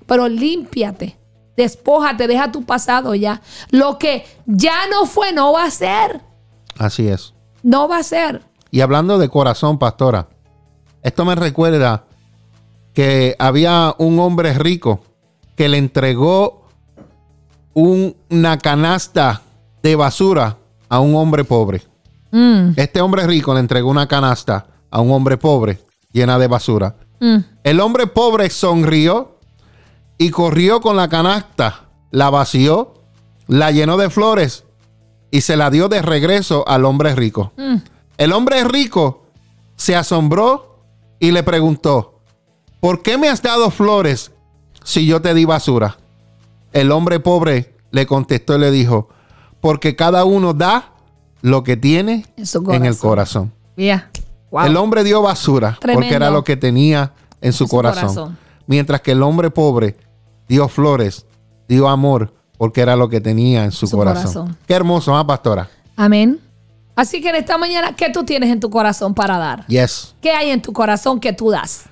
[SPEAKER 3] Pero límpiate, despójate, deja tu pasado ya. Lo que ya no fue, no va a ser.
[SPEAKER 2] Así es.
[SPEAKER 3] No va a ser.
[SPEAKER 2] Y hablando de corazón, pastora, esto me recuerda que había un hombre rico que le entregó un- una canasta de basura a un hombre pobre.
[SPEAKER 3] Mm,
[SPEAKER 2] Este hombre rico le entregó una canasta a un hombre pobre llena de basura.
[SPEAKER 3] mm.
[SPEAKER 2] El hombre pobre sonrió y corrió con la canasta, la vació, la llenó de flores y se la dio de regreso al hombre rico.
[SPEAKER 3] Mm.
[SPEAKER 2] El hombre rico se asombró y le preguntó, ¿por qué me has dado flores si yo te di basura? El hombre pobre le contestó y le dijo, porque cada uno da lo que tiene
[SPEAKER 3] En su
[SPEAKER 2] en el
[SPEAKER 3] corazón.
[SPEAKER 2] corazón.
[SPEAKER 3] Yeah. Wow.
[SPEAKER 2] El hombre dio basura porque era lo que tenía en su,
[SPEAKER 3] su
[SPEAKER 2] corazón.
[SPEAKER 3] corazón.
[SPEAKER 2] Mientras que el hombre pobre dio flores, dio amor porque era lo que tenía en su,
[SPEAKER 3] Su
[SPEAKER 2] corazón.
[SPEAKER 3] corazón.
[SPEAKER 2] Qué hermoso, ¿ah, pastora?
[SPEAKER 3] Amén. Así que en esta mañana, ¿qué tú tienes en tu corazón para dar?
[SPEAKER 2] Yes.
[SPEAKER 3] ¿Qué hay en tu corazón que tú das?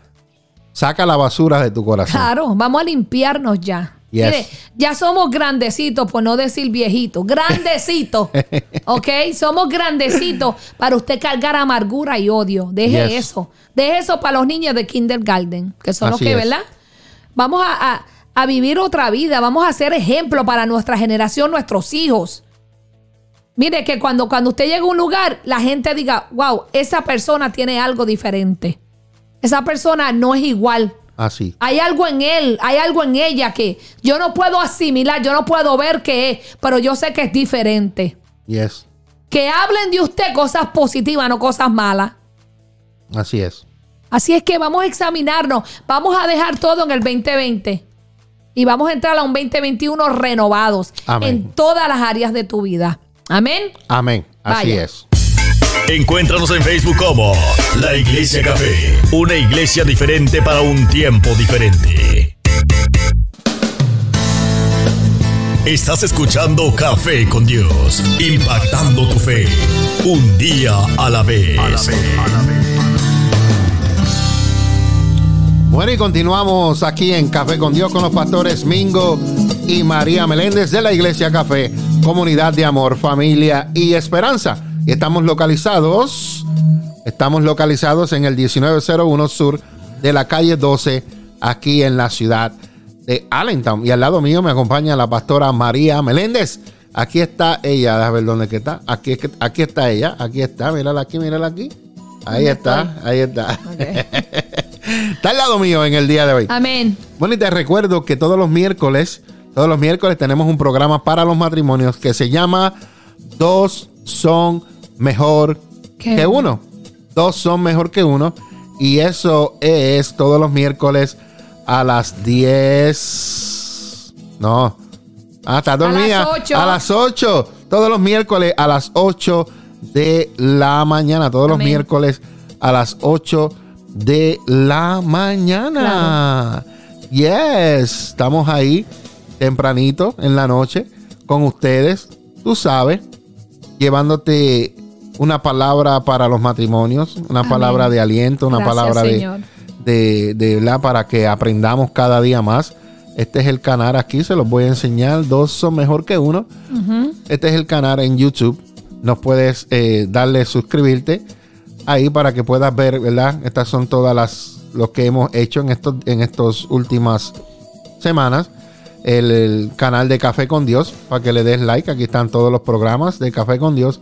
[SPEAKER 2] Saca la basura de tu corazón.
[SPEAKER 3] Claro, vamos a limpiarnos ya.
[SPEAKER 2] Yes.
[SPEAKER 3] Mire, ya somos grandecitos, por no decir viejitos. Grandecitos. ¿Ok? Somos grandecitos para usted cargar amargura y odio. Deje
[SPEAKER 2] Yes.
[SPEAKER 3] eso. Deje eso para los niños de kindergarten, que son los que,
[SPEAKER 2] es.
[SPEAKER 3] ¿verdad? Vamos a, a- a vivir otra vida. Vamos a ser ejemplo para nuestra generación, nuestros hijos. Mire que cuando, cuando usted llega a un lugar, la gente diga, wow, esa persona tiene algo diferente. Esa persona no es igual.
[SPEAKER 2] Así.
[SPEAKER 3] Hay algo en él, hay algo en ella que yo no puedo asimilar, yo no puedo ver qué es, pero yo sé que es diferente.
[SPEAKER 2] Yes.
[SPEAKER 3] Que hablen de usted cosas positivas, no cosas malas.
[SPEAKER 2] Así es.
[SPEAKER 3] Así es que vamos a examinarnos, vamos a dejar todo en el 2020 y vamos a entrar a un 2021 renovados
[SPEAKER 2] Amén.
[SPEAKER 3] en todas las áreas de tu vida. Amén.
[SPEAKER 2] Amén. Así
[SPEAKER 3] Vaya.
[SPEAKER 2] es.
[SPEAKER 1] Encuéntranos en Facebook como La Iglesia Café, una iglesia diferente para un tiempo diferente. Estás escuchando Café con Dios, impactando tu fe, un día a la vez.
[SPEAKER 2] Bueno, y continuamos aquí en Café con Dios con los pastores Mingo y María Meléndez de la Iglesia Café, comunidad de amor, familia y esperanza. Y estamos localizados, estamos localizados en el 1901 sur de la calle 12, aquí en la ciudad de Allentown. Y al lado mío me acompaña la pastora María Meléndez. Aquí está ella, déjame ver dónde que está. Aquí, aquí está ella, aquí está, mírala aquí, mírala aquí. Ahí
[SPEAKER 3] ¿Dónde
[SPEAKER 2] está,
[SPEAKER 3] estoy?
[SPEAKER 2] ahí está. Está al lado mío en el día de hoy.
[SPEAKER 3] Amén.
[SPEAKER 2] Bueno, y te recuerdo que todos los miércoles, todos los miércoles tenemos un programa para los matrimonios que se llama Dos son mejor
[SPEAKER 3] Qué
[SPEAKER 2] que uno. Dos son mejor que uno. Y eso es todos los miércoles a las 10. No. Ah, está dormida.
[SPEAKER 3] las ocho.
[SPEAKER 2] A las 8. Todos los miércoles a las 8 de la mañana. Todos los miércoles a las 8 de la mañana. Yes. Estamos ahí tempranito en la noche con ustedes. Tú sabes, llevándote una palabra para los matrimonios, una
[SPEAKER 3] Amén.
[SPEAKER 2] palabra de aliento, una
[SPEAKER 3] Gracias,
[SPEAKER 2] palabra de, de, de ¿verdad? para que aprendamos cada día más. Este es el canal aquí, se los voy a enseñar. Dos son mejor que uno. Este es el canal en YouTube. Nos puedes eh, darle suscribirte ahí para que puedas ver, ¿verdad? Estas son todas las lo que hemos hecho en estos en estas últimas semanas. El, el canal de Café con Dios para que le des like. Aquí están todos los programas de Café con Dios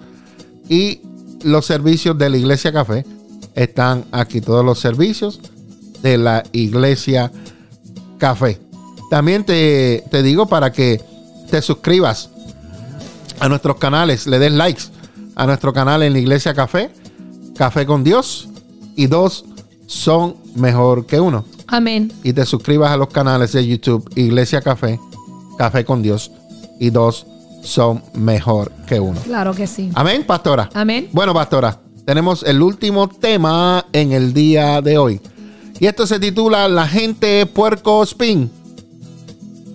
[SPEAKER 2] y los servicios de la Iglesia Café. Están aquí todos los servicios de la Iglesia Café. También te, te digo para que te suscribas a nuestros canales, le des likes a nuestro canal en la Iglesia Café, Café con Dios, y dos son mejor que uno.
[SPEAKER 3] Amén.
[SPEAKER 2] Y te suscribas a los canales de YouTube, Iglesia Café, Café con Dios, y dos son mejor que uno.
[SPEAKER 3] Claro que sí.
[SPEAKER 2] Amén, pastora.
[SPEAKER 3] Amén.
[SPEAKER 2] Bueno, pastora, tenemos el último tema en el día de hoy. Y esto se titula La gente puerco spin.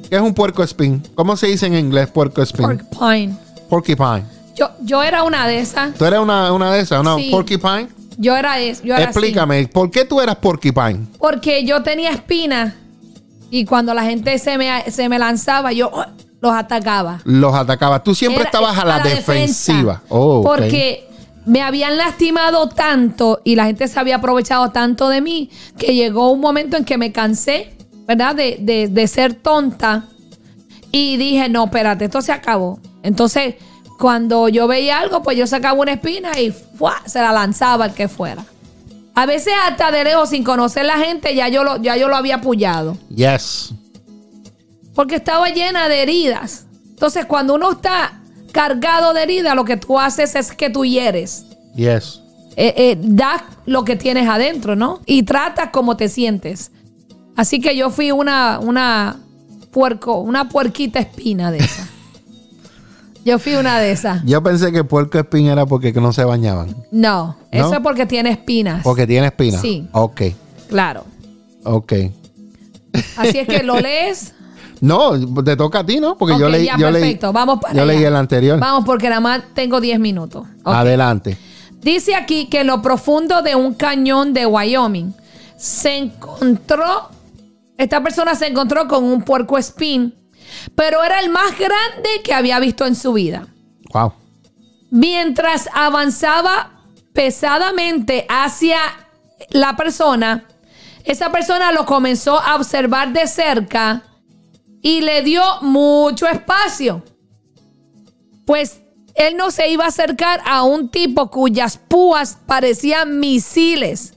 [SPEAKER 2] ¿Qué es un puerco spin? ¿Cómo se dice en inglés puerco spin?
[SPEAKER 3] Porcupine.
[SPEAKER 2] Porcupine.
[SPEAKER 3] Yo, yo era una de esas.
[SPEAKER 2] ¿Tú eres una, una de esas? ¿Una
[SPEAKER 3] Sí.
[SPEAKER 2] porcupine?
[SPEAKER 3] Yo era, es- yo era así.
[SPEAKER 2] Explícame, ¿por qué tú eras porcupine?
[SPEAKER 3] Porque yo tenía espinas y cuando la gente se me, se me lanzaba, yo oh, los atacaba.
[SPEAKER 2] Los atacabas. Tú siempre
[SPEAKER 3] Era-
[SPEAKER 2] estabas a la, defensiva. Oh.
[SPEAKER 3] Porque me habían lastimado tanto y la gente se había aprovechado tanto de mí que llegó un momento en que me cansé, ¿verdad? De, de- de ser tonta y dije, no, espérate, esto se acabó. Entonces, cuando yo veía algo, pues yo sacaba una espina y ¡fua! se la lanzaba al que fuera. A veces hasta de lejos, sin conocer la gente, ya yo lo, ya yo lo había apoyado.
[SPEAKER 2] Yes.
[SPEAKER 3] Porque estaba llena de heridas. Entonces, cuando uno está cargado de heridas, lo que tú haces es que tú hieres.
[SPEAKER 2] Yes.
[SPEAKER 3] Eh, eh, das lo que tienes adentro, ¿no? Y tratas como te sientes. Así que yo fui una, una puerco, una puerquita espina de esa. yo fui una de esas.
[SPEAKER 2] Yo pensé que puerco espín era porque que no se bañaban.
[SPEAKER 3] No, eso
[SPEAKER 2] ¿No?
[SPEAKER 3] es porque tiene espinas.
[SPEAKER 2] Porque tiene espina.
[SPEAKER 3] Sí.
[SPEAKER 2] Ok.
[SPEAKER 3] Claro.
[SPEAKER 2] Ok.
[SPEAKER 3] Así es que lo lees.
[SPEAKER 2] No, te toca a ti, ¿no? Porque yo leí.
[SPEAKER 3] ya,
[SPEAKER 2] yo leí-
[SPEAKER 3] perfecto. Vamos para
[SPEAKER 2] Yo
[SPEAKER 3] allá.
[SPEAKER 2] leí el anterior.
[SPEAKER 3] Vamos, porque nada más tengo 10 minutos.
[SPEAKER 2] Adelante.
[SPEAKER 3] Dice aquí que en lo profundo de un cañón de Wyoming se encontró, esta persona se encontró con un puerco espín, pero era el más grande que había visto en su vida.
[SPEAKER 2] Wow.
[SPEAKER 3] Mientras avanzaba pesadamente hacia la persona, esa persona lo comenzó a observar de cerca y le dio mucho espacio. Pues él no se iba a acercar a un tipo cuyas púas parecían misiles.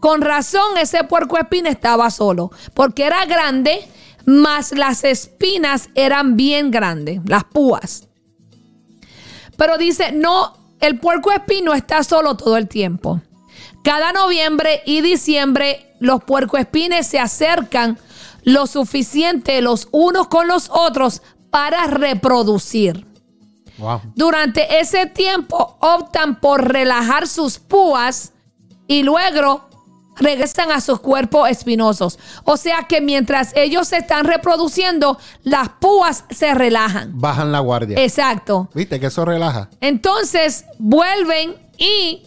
[SPEAKER 3] Con razón ese puerco espina estaba solo, porque era grande, más las espinas eran bien grandes, las púas. Pero dice, no, el puerco espino está solo todo el tiempo. Cada noviembre y diciembre los puercoespines se acercan lo suficiente los unos con los otros para reproducir.
[SPEAKER 2] Wow.
[SPEAKER 3] Durante ese tiempo optan por relajar sus púas y luego regresan a sus cuerpos espinosos. O sea que mientras ellos se están reproduciendo, las púas se relajan.
[SPEAKER 2] Bajan la guardia.
[SPEAKER 3] Exacto.
[SPEAKER 2] ¿Viste que eso relaja?
[SPEAKER 3] Entonces vuelven y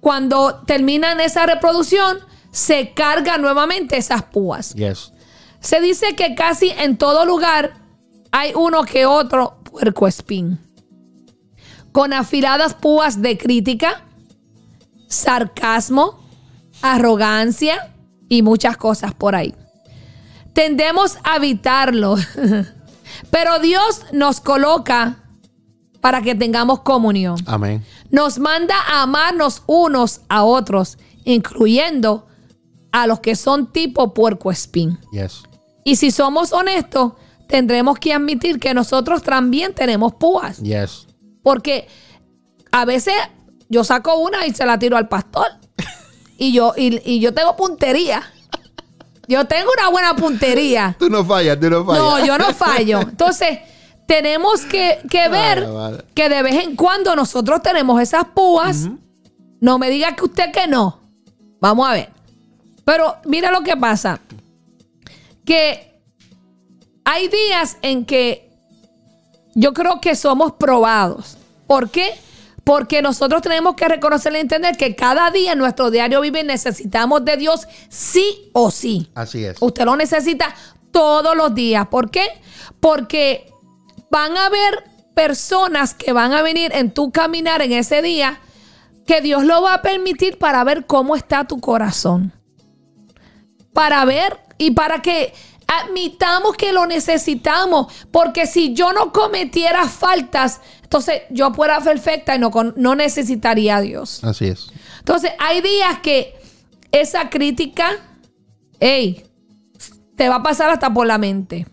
[SPEAKER 3] cuando terminan esa reproducción, se cargan nuevamente esas púas.
[SPEAKER 2] Yes.
[SPEAKER 3] Se dice que casi en todo lugar hay uno que otro puercoespín. Con afiladas púas de crítica, sarcasmo, arrogancia y muchas cosas por ahí. Tendemos a evitarlo, pero Dios nos coloca para que tengamos comunión.
[SPEAKER 2] Amén.
[SPEAKER 3] Nos manda a amarnos unos a otros, incluyendo a los que son tipo puercoespín.
[SPEAKER 2] Yes.
[SPEAKER 3] Y si somos honestos, tendremos que admitir que nosotros también tenemos púas.
[SPEAKER 2] Yes.
[SPEAKER 3] Porque a veces yo saco una y se la tiro al pastor. Y yo, y, y yo tengo puntería. Yo tengo una buena puntería.
[SPEAKER 2] Tú no fallas, tú no fallas.
[SPEAKER 3] No, yo no fallo. Entonces, tenemos que, que ver
[SPEAKER 2] Vale, vale.
[SPEAKER 3] que de vez en cuando nosotros tenemos esas púas. No me diga que usted que no. Vamos a ver. Pero mira lo que pasa. Que hay días en que yo creo que somos probados. ¿Por qué? Porque nosotros tenemos que reconocer y entender que cada día en nuestro diario vivir necesitamos de Dios sí o sí.
[SPEAKER 2] Así es.
[SPEAKER 3] Usted lo necesita todos los días. ¿Por qué? Porque van a haber personas que van a venir en tu caminar en ese día que Dios lo va a permitir para ver cómo está tu corazón. Para ver y para que admitamos que lo necesitamos. Porque si yo no cometiera faltas, entonces yo fuera perfecta y no, no necesitaría a Dios.
[SPEAKER 2] Así es.
[SPEAKER 3] Entonces, hay días que esa crítica, hey, te va a pasar hasta por la mente.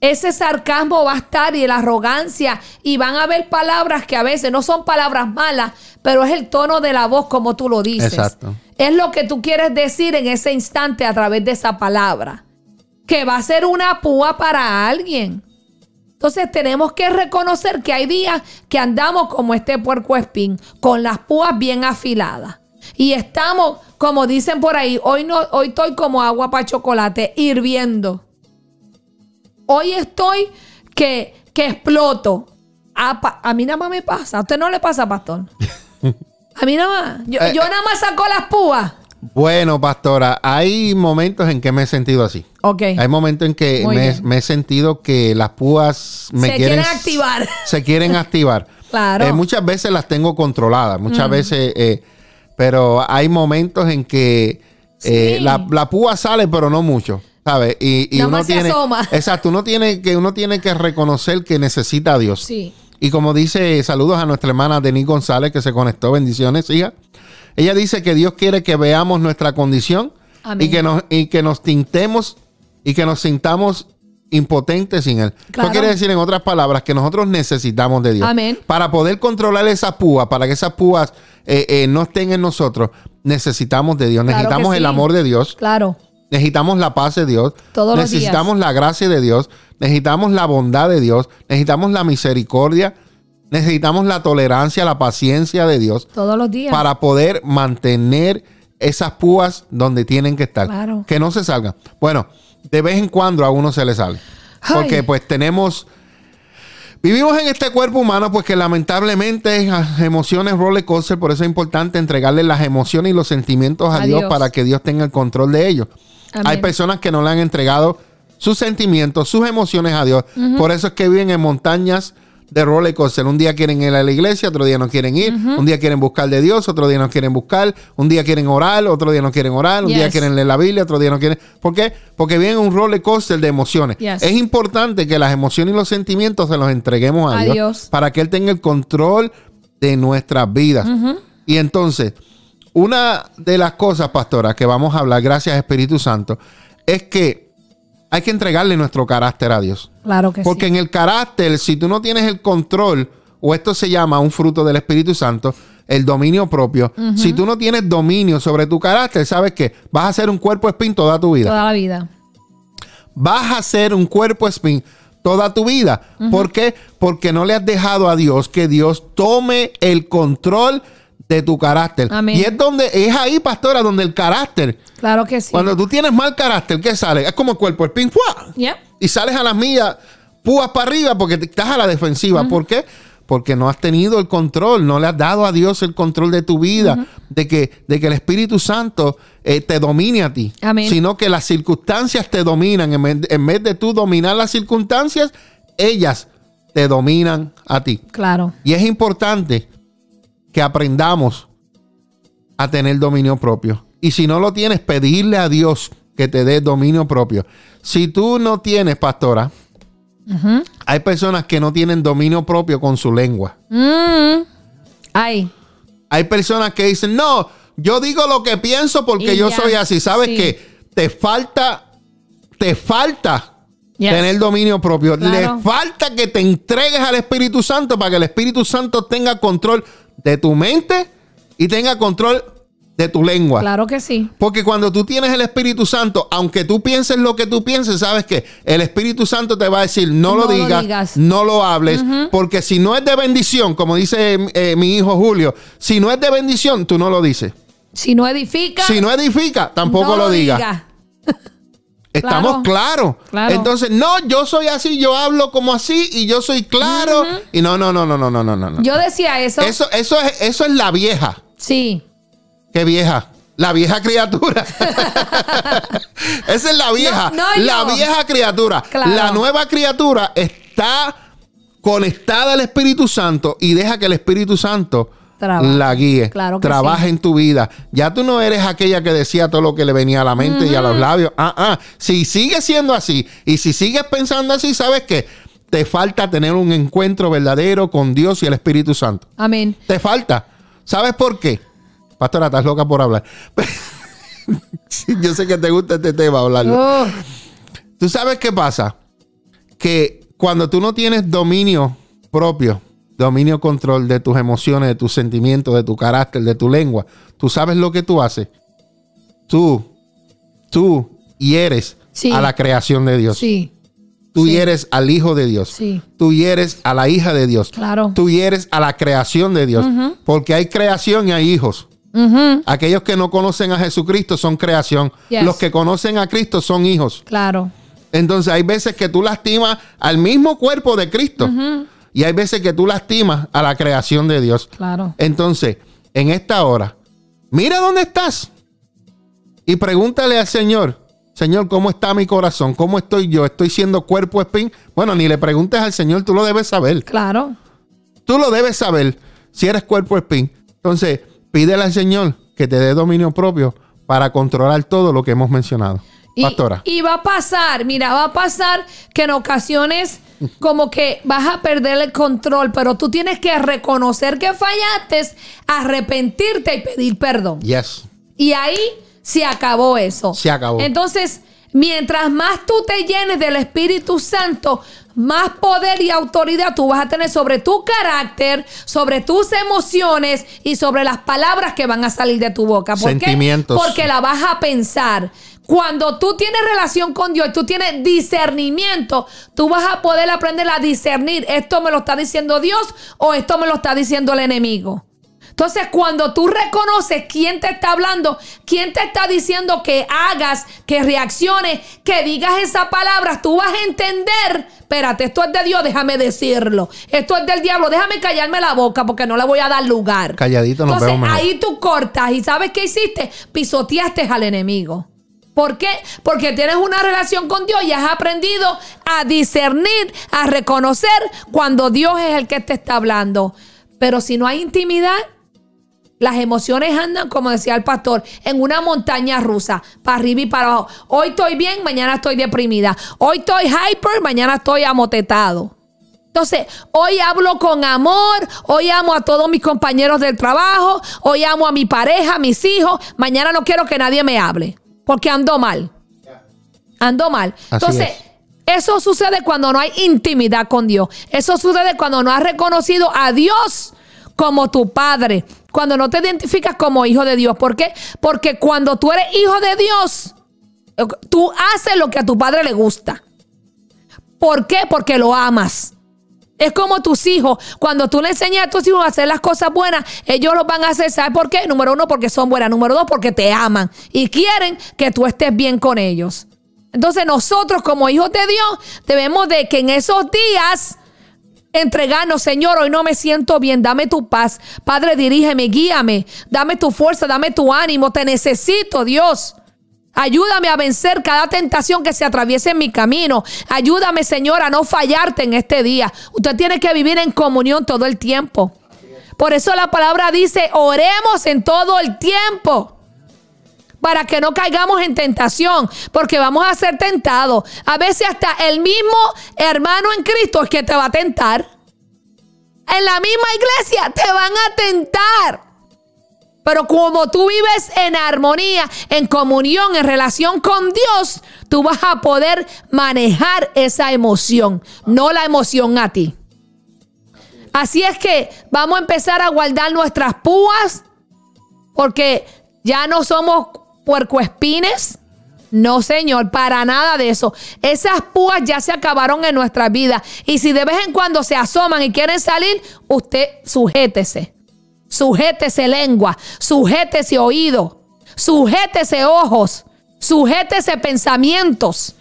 [SPEAKER 3] Ese sarcasmo va a estar y la arrogancia y van a haber palabras que a veces no son palabras malas, pero es el tono de la voz como tú lo dices.
[SPEAKER 2] Exacto.
[SPEAKER 3] Es lo que tú quieres decir en ese instante a través de esa palabra. Que va a ser una púa para alguien. Entonces tenemos que reconocer que hay días que andamos como este puerco espín, con las púas bien afiladas. Y estamos, como dicen por ahí, hoy, no, hoy estoy como agua para chocolate, hirviendo. Hoy estoy que, que exploto. A, mí nada más me pasa. ¿A usted no le pasa, pastor? A mí nada más. Yo,
[SPEAKER 2] Eh,
[SPEAKER 3] yo nada más saco las púas.
[SPEAKER 2] Bueno, pastora, hay momentos en que me he sentido así.
[SPEAKER 3] Ok.
[SPEAKER 2] Hay momentos en que me, he sentido que las púas me
[SPEAKER 3] Se
[SPEAKER 2] quieren,
[SPEAKER 3] quieren activar.
[SPEAKER 2] Se quieren activar.
[SPEAKER 3] Claro.
[SPEAKER 2] Eh, muchas veces las tengo controladas, muchas veces, eh, pero hay momentos en que eh,
[SPEAKER 3] Sí.
[SPEAKER 2] la, la púa sale, pero no mucho, ¿sabes? Y, y
[SPEAKER 3] Nada
[SPEAKER 2] uno
[SPEAKER 3] más se
[SPEAKER 2] tiene,
[SPEAKER 3] asoma.
[SPEAKER 2] exacto, uno tiene que uno tiene que reconocer que necesita a Dios.
[SPEAKER 3] Sí.
[SPEAKER 2] Y como dice, saludos a nuestra hermana Denis González que se conectó, bendiciones, hija. Ella dice que Dios quiere que veamos nuestra condición
[SPEAKER 3] Amén.
[SPEAKER 2] y que nos y que nos tintemos y que nos sintamos impotentes sin él.
[SPEAKER 3] Claro.
[SPEAKER 2] Eso quiere decir en otras palabras que nosotros necesitamos de Dios.
[SPEAKER 3] Amén.
[SPEAKER 2] Para poder controlar esas púas, para que esas púas eh, eh, no estén en nosotros, necesitamos de Dios,
[SPEAKER 3] Claro
[SPEAKER 2] necesitamos el amor de Dios,
[SPEAKER 3] Claro.
[SPEAKER 2] Necesitamos la paz de Dios,
[SPEAKER 3] Todos los
[SPEAKER 2] necesitamos la gracia de Dios, necesitamos la bondad de Dios, necesitamos la misericordia, necesitamos la tolerancia, la paciencia de Dios
[SPEAKER 3] Todos los días.
[SPEAKER 2] para poder mantener esas púas donde tienen que estar.
[SPEAKER 3] Claro.
[SPEAKER 2] Que no se salgan. Bueno, de vez en cuando a uno se le sale.
[SPEAKER 3] Ay.
[SPEAKER 2] Porque pues tenemos... Vivimos en este cuerpo humano pues que lamentablemente ah, emociones roller coaster, por eso es importante entregarle las emociones y los sentimientos a, Dios. para que Dios tenga el control de ellos.
[SPEAKER 3] Amén.
[SPEAKER 2] Hay personas que no le han entregado sus sentimientos, sus emociones a Dios. Por eso es que viven en montañas de roller coaster. Un día quieren ir a la iglesia, otro día no quieren ir. Un día quieren buscar de Dios, otro día no quieren buscar. Un día quieren orar, otro día no quieren orar. Un día quieren leer la Biblia, otro día no quieren. ¿Por qué? Porque viven en un roller coaster de emociones.
[SPEAKER 3] Yes.
[SPEAKER 2] Es importante que las emociones y los sentimientos se los entreguemos a,
[SPEAKER 3] A
[SPEAKER 2] Dios,
[SPEAKER 3] Dios.
[SPEAKER 2] para que Él tenga el control de nuestras vidas. Y entonces, una de las cosas, pastora, que vamos a hablar, gracias Espíritu Santo, es que hay que entregarle nuestro carácter a Dios.
[SPEAKER 3] Claro que
[SPEAKER 2] Porque
[SPEAKER 3] sí.
[SPEAKER 2] en el carácter, si tú no tienes el control, o esto se llama un fruto del Espíritu Santo, el dominio propio, si tú no tienes dominio sobre tu carácter, sabes que vas a ser un cuerpo espín toda tu vida
[SPEAKER 3] Toda la vida.
[SPEAKER 2] vas a ser un cuerpo espín toda tu vida. ¿Por qué? Porque no le has dejado a Dios que Dios tome el control de tu carácter.
[SPEAKER 3] Amén.
[SPEAKER 2] Y es donde es ahí, pastora, donde el carácter,
[SPEAKER 3] Claro que sí.
[SPEAKER 2] cuando tú tienes mal carácter, ¿qué sale? Es como el cuerpo espín, ¡fua!
[SPEAKER 3] Ya.
[SPEAKER 2] y sales a las millas, púas para arriba porque estás a la defensiva. ¿Por qué? Porque no has tenido el control, no le has dado a Dios el control de tu vida, de, que, de que el Espíritu Santo eh, te domine a ti,
[SPEAKER 3] Amén.
[SPEAKER 2] sino que las circunstancias te dominan. En vez, en vez de tú dominar las circunstancias, ellas te dominan a ti.
[SPEAKER 3] Claro.
[SPEAKER 2] Y es importante que aprendamos a tener dominio propio. Y si no lo tienes, pedirle a Dios que te dé dominio propio. Si tú no tienes, pastora, hay personas que no tienen dominio propio con su lengua.
[SPEAKER 3] Mm. Ay.
[SPEAKER 2] Hay personas que dicen, no, yo digo lo que pienso porque
[SPEAKER 3] Y
[SPEAKER 2] yo
[SPEAKER 3] ya.
[SPEAKER 2] soy así. ¿Sabes
[SPEAKER 3] Sí.
[SPEAKER 2] qué? Te falta, te falta
[SPEAKER 3] Yes.
[SPEAKER 2] tener dominio propio.
[SPEAKER 3] Claro.
[SPEAKER 2] Le falta que te entregues al Espíritu Santo para que el Espíritu Santo tenga control de tu mente y tenga control de tu lengua.
[SPEAKER 3] Claro que sí.
[SPEAKER 2] Porque cuando tú tienes el Espíritu Santo, aunque tú pienses lo que tú pienses, sabes que el Espíritu Santo te va a decir, no, lo,
[SPEAKER 3] No lo
[SPEAKER 2] digas,
[SPEAKER 3] digas.
[SPEAKER 2] no lo hables, porque si no es de bendición, como dice eh, mi hijo Julio, si no es de bendición, tú no lo dices.
[SPEAKER 3] Si no edifica.
[SPEAKER 2] Si no edifica, tampoco
[SPEAKER 3] no
[SPEAKER 2] lo digas.
[SPEAKER 3] diga.
[SPEAKER 2] Estamos claros.
[SPEAKER 3] Claro.
[SPEAKER 2] Entonces, no, yo soy así, yo hablo como así y yo soy claro. Y no, no, no, no, no, no, no, no.
[SPEAKER 3] Yo decía eso.
[SPEAKER 2] Eso, eso, es, eso es la vieja.
[SPEAKER 3] Sí.
[SPEAKER 2] ¿Qué vieja? La vieja criatura. Esa es la vieja.
[SPEAKER 3] No, no
[SPEAKER 2] la vieja criatura.
[SPEAKER 3] Claro.
[SPEAKER 2] La nueva criatura está conectada al Espíritu Santo y deja que el Espíritu Santo
[SPEAKER 3] Trabaje.
[SPEAKER 2] la guíe.
[SPEAKER 3] Claro sí.
[SPEAKER 2] en tu vida. Ya tú no eres aquella que decía todo lo que le venía a la mente y a los labios. Ah, ah. Si sigues siendo así y si sigues pensando así, sabes que te falta tener un encuentro verdadero con Dios y el Espíritu Santo.
[SPEAKER 3] Amén.
[SPEAKER 2] Te falta. ¿Sabes por qué? Pastora, estás loca por hablar. Yo sé que te gusta este tema hablarlo.
[SPEAKER 3] Oh,
[SPEAKER 2] ¿Tú sabes qué pasa? Que cuando tú no tienes dominio propio, dominio control de tus emociones, de tus sentimientos, de tu carácter, de tu lengua, tú sabes lo que tú haces. Tú, tú hieres
[SPEAKER 3] Sí.
[SPEAKER 2] a la creación de Dios.
[SPEAKER 3] sí.
[SPEAKER 2] Tú
[SPEAKER 3] sí.
[SPEAKER 2] hieres al Hijo de Dios.
[SPEAKER 3] Sí.
[SPEAKER 2] Tú hieres a la hija de Dios.
[SPEAKER 3] Claro.
[SPEAKER 2] Tú hieres a la creación de Dios. Porque hay creación y hay hijos. Aquellos que no conocen a Jesucristo son creación.
[SPEAKER 3] Yes.
[SPEAKER 2] Los que conocen a Cristo son hijos.
[SPEAKER 3] Claro.
[SPEAKER 2] Entonces hay veces que tú lastimas al mismo cuerpo de Cristo. Y hay veces que tú lastimas a la creación de Dios.
[SPEAKER 3] Claro.
[SPEAKER 2] Entonces, en esta hora, mira dónde estás. Y pregúntale al Señor, Señor, ¿cómo está mi corazón? ¿Cómo estoy yo? ¿Estoy siendo cuerpo espín? Bueno, ni le preguntes al Señor, tú lo debes saber.
[SPEAKER 3] Claro.
[SPEAKER 2] tú lo debes saber si eres cuerpo espín. Entonces, pídele al Señor que te dé dominio propio para controlar todo lo que hemos mencionado.
[SPEAKER 3] Y,
[SPEAKER 2] Pastora.
[SPEAKER 3] y va a pasar, mira, va a pasar que en ocasiones como que vas a perder el control, pero tú tienes que reconocer que fallaste, arrepentirte y pedir perdón.
[SPEAKER 2] Yes.
[SPEAKER 3] Y ahí se acabó eso.
[SPEAKER 2] Se acabó.
[SPEAKER 3] Entonces, mientras más tú te llenes del Espíritu Santo, más poder y autoridad tú vas a tener sobre tu carácter, sobre tus emociones y sobre las palabras que van a salir de tu boca. ¿Por qué?
[SPEAKER 2] Sentimientos.
[SPEAKER 3] Porque la vas a pensar. Cuando tú tienes relación con Dios y tú tienes discernimiento, tú vas a poder aprender a discernir. Esto me lo está diciendo Dios o esto me lo está diciendo el enemigo. Entonces, cuando tú reconoces quién te está hablando, quién te está diciendo que hagas, que reacciones, que digas esas palabras, tú vas a entender, espérate, esto es de Dios, déjame decirlo. Esto es del diablo, déjame callarme la boca porque no le voy a dar lugar.
[SPEAKER 2] Calladito nos
[SPEAKER 3] Entonces, ahí tú cortas y ¿sabes qué hiciste? Pisoteaste al enemigo. ¿Por qué? Porque tienes una relación con Dios y has aprendido a discernir, a reconocer cuando Dios es el que te está hablando. Pero si no hay intimidad, las emociones andan, como decía el pastor, en una montaña rusa, para arriba y para abajo. Hoy estoy bien, mañana estoy deprimida. Hoy estoy hyper, mañana estoy amotetado. Entonces, hoy hablo con amor, hoy amo a todos mis compañeros del trabajo, hoy amo a mi pareja, a mis hijos, mañana no quiero que nadie me hable, porque ando mal. Ando mal.
[SPEAKER 2] Así
[SPEAKER 3] Entonces,
[SPEAKER 2] es.
[SPEAKER 3] eso sucede cuando no hay intimidad con Dios. Eso sucede cuando no has reconocido a Dios como tu padre. Cuando no te identificas como hijo de Dios. ¿Por qué? Porque cuando tú eres hijo de Dios, tú haces lo que a tu padre le gusta. ¿Por qué? Porque lo amas. Es como tus hijos. Cuando tú le enseñas a tus hijos a hacer las cosas buenas, ellos lo van a hacer. ¿Sabes por qué? Número uno, porque son buenas. Número dos, porque te aman y quieren que tú estés bien con ellos. Entonces nosotros como hijos de Dios debemos de que en esos días entregarnos, Señor, hoy no me siento bien, dame tu paz. Padre, dirígeme, guíame, dame tu fuerza, dame tu ánimo, te necesito, Dios. Ayúdame a vencer cada tentación que se atraviese en mi camino. Ayúdame, Señor, a no fallarte en este día. Usted tiene que vivir en comunión todo el tiempo. Por eso la palabra dice, oremos en todo el tiempo. Para que no caigamos en tentación, porque vamos a ser tentados. A veces hasta el mismo hermano en Cristo es que te va a tentar. En la misma iglesia te van a tentar. Pero como tú vives en armonía, en comunión, en relación con Dios, tú vas a poder manejar esa emoción, no la emoción a ti. Así es que vamos a empezar a guardar nuestras púas, porque ya no somos puercoespines. No, señor, para nada de eso. Esas púas ya se acabaron en nuestra vida. Y si de vez en cuando se asoman y quieren salir, usted sujétese. Sujétese lengua, sujétese oído, sujétese ojos, sujétese pensamientos.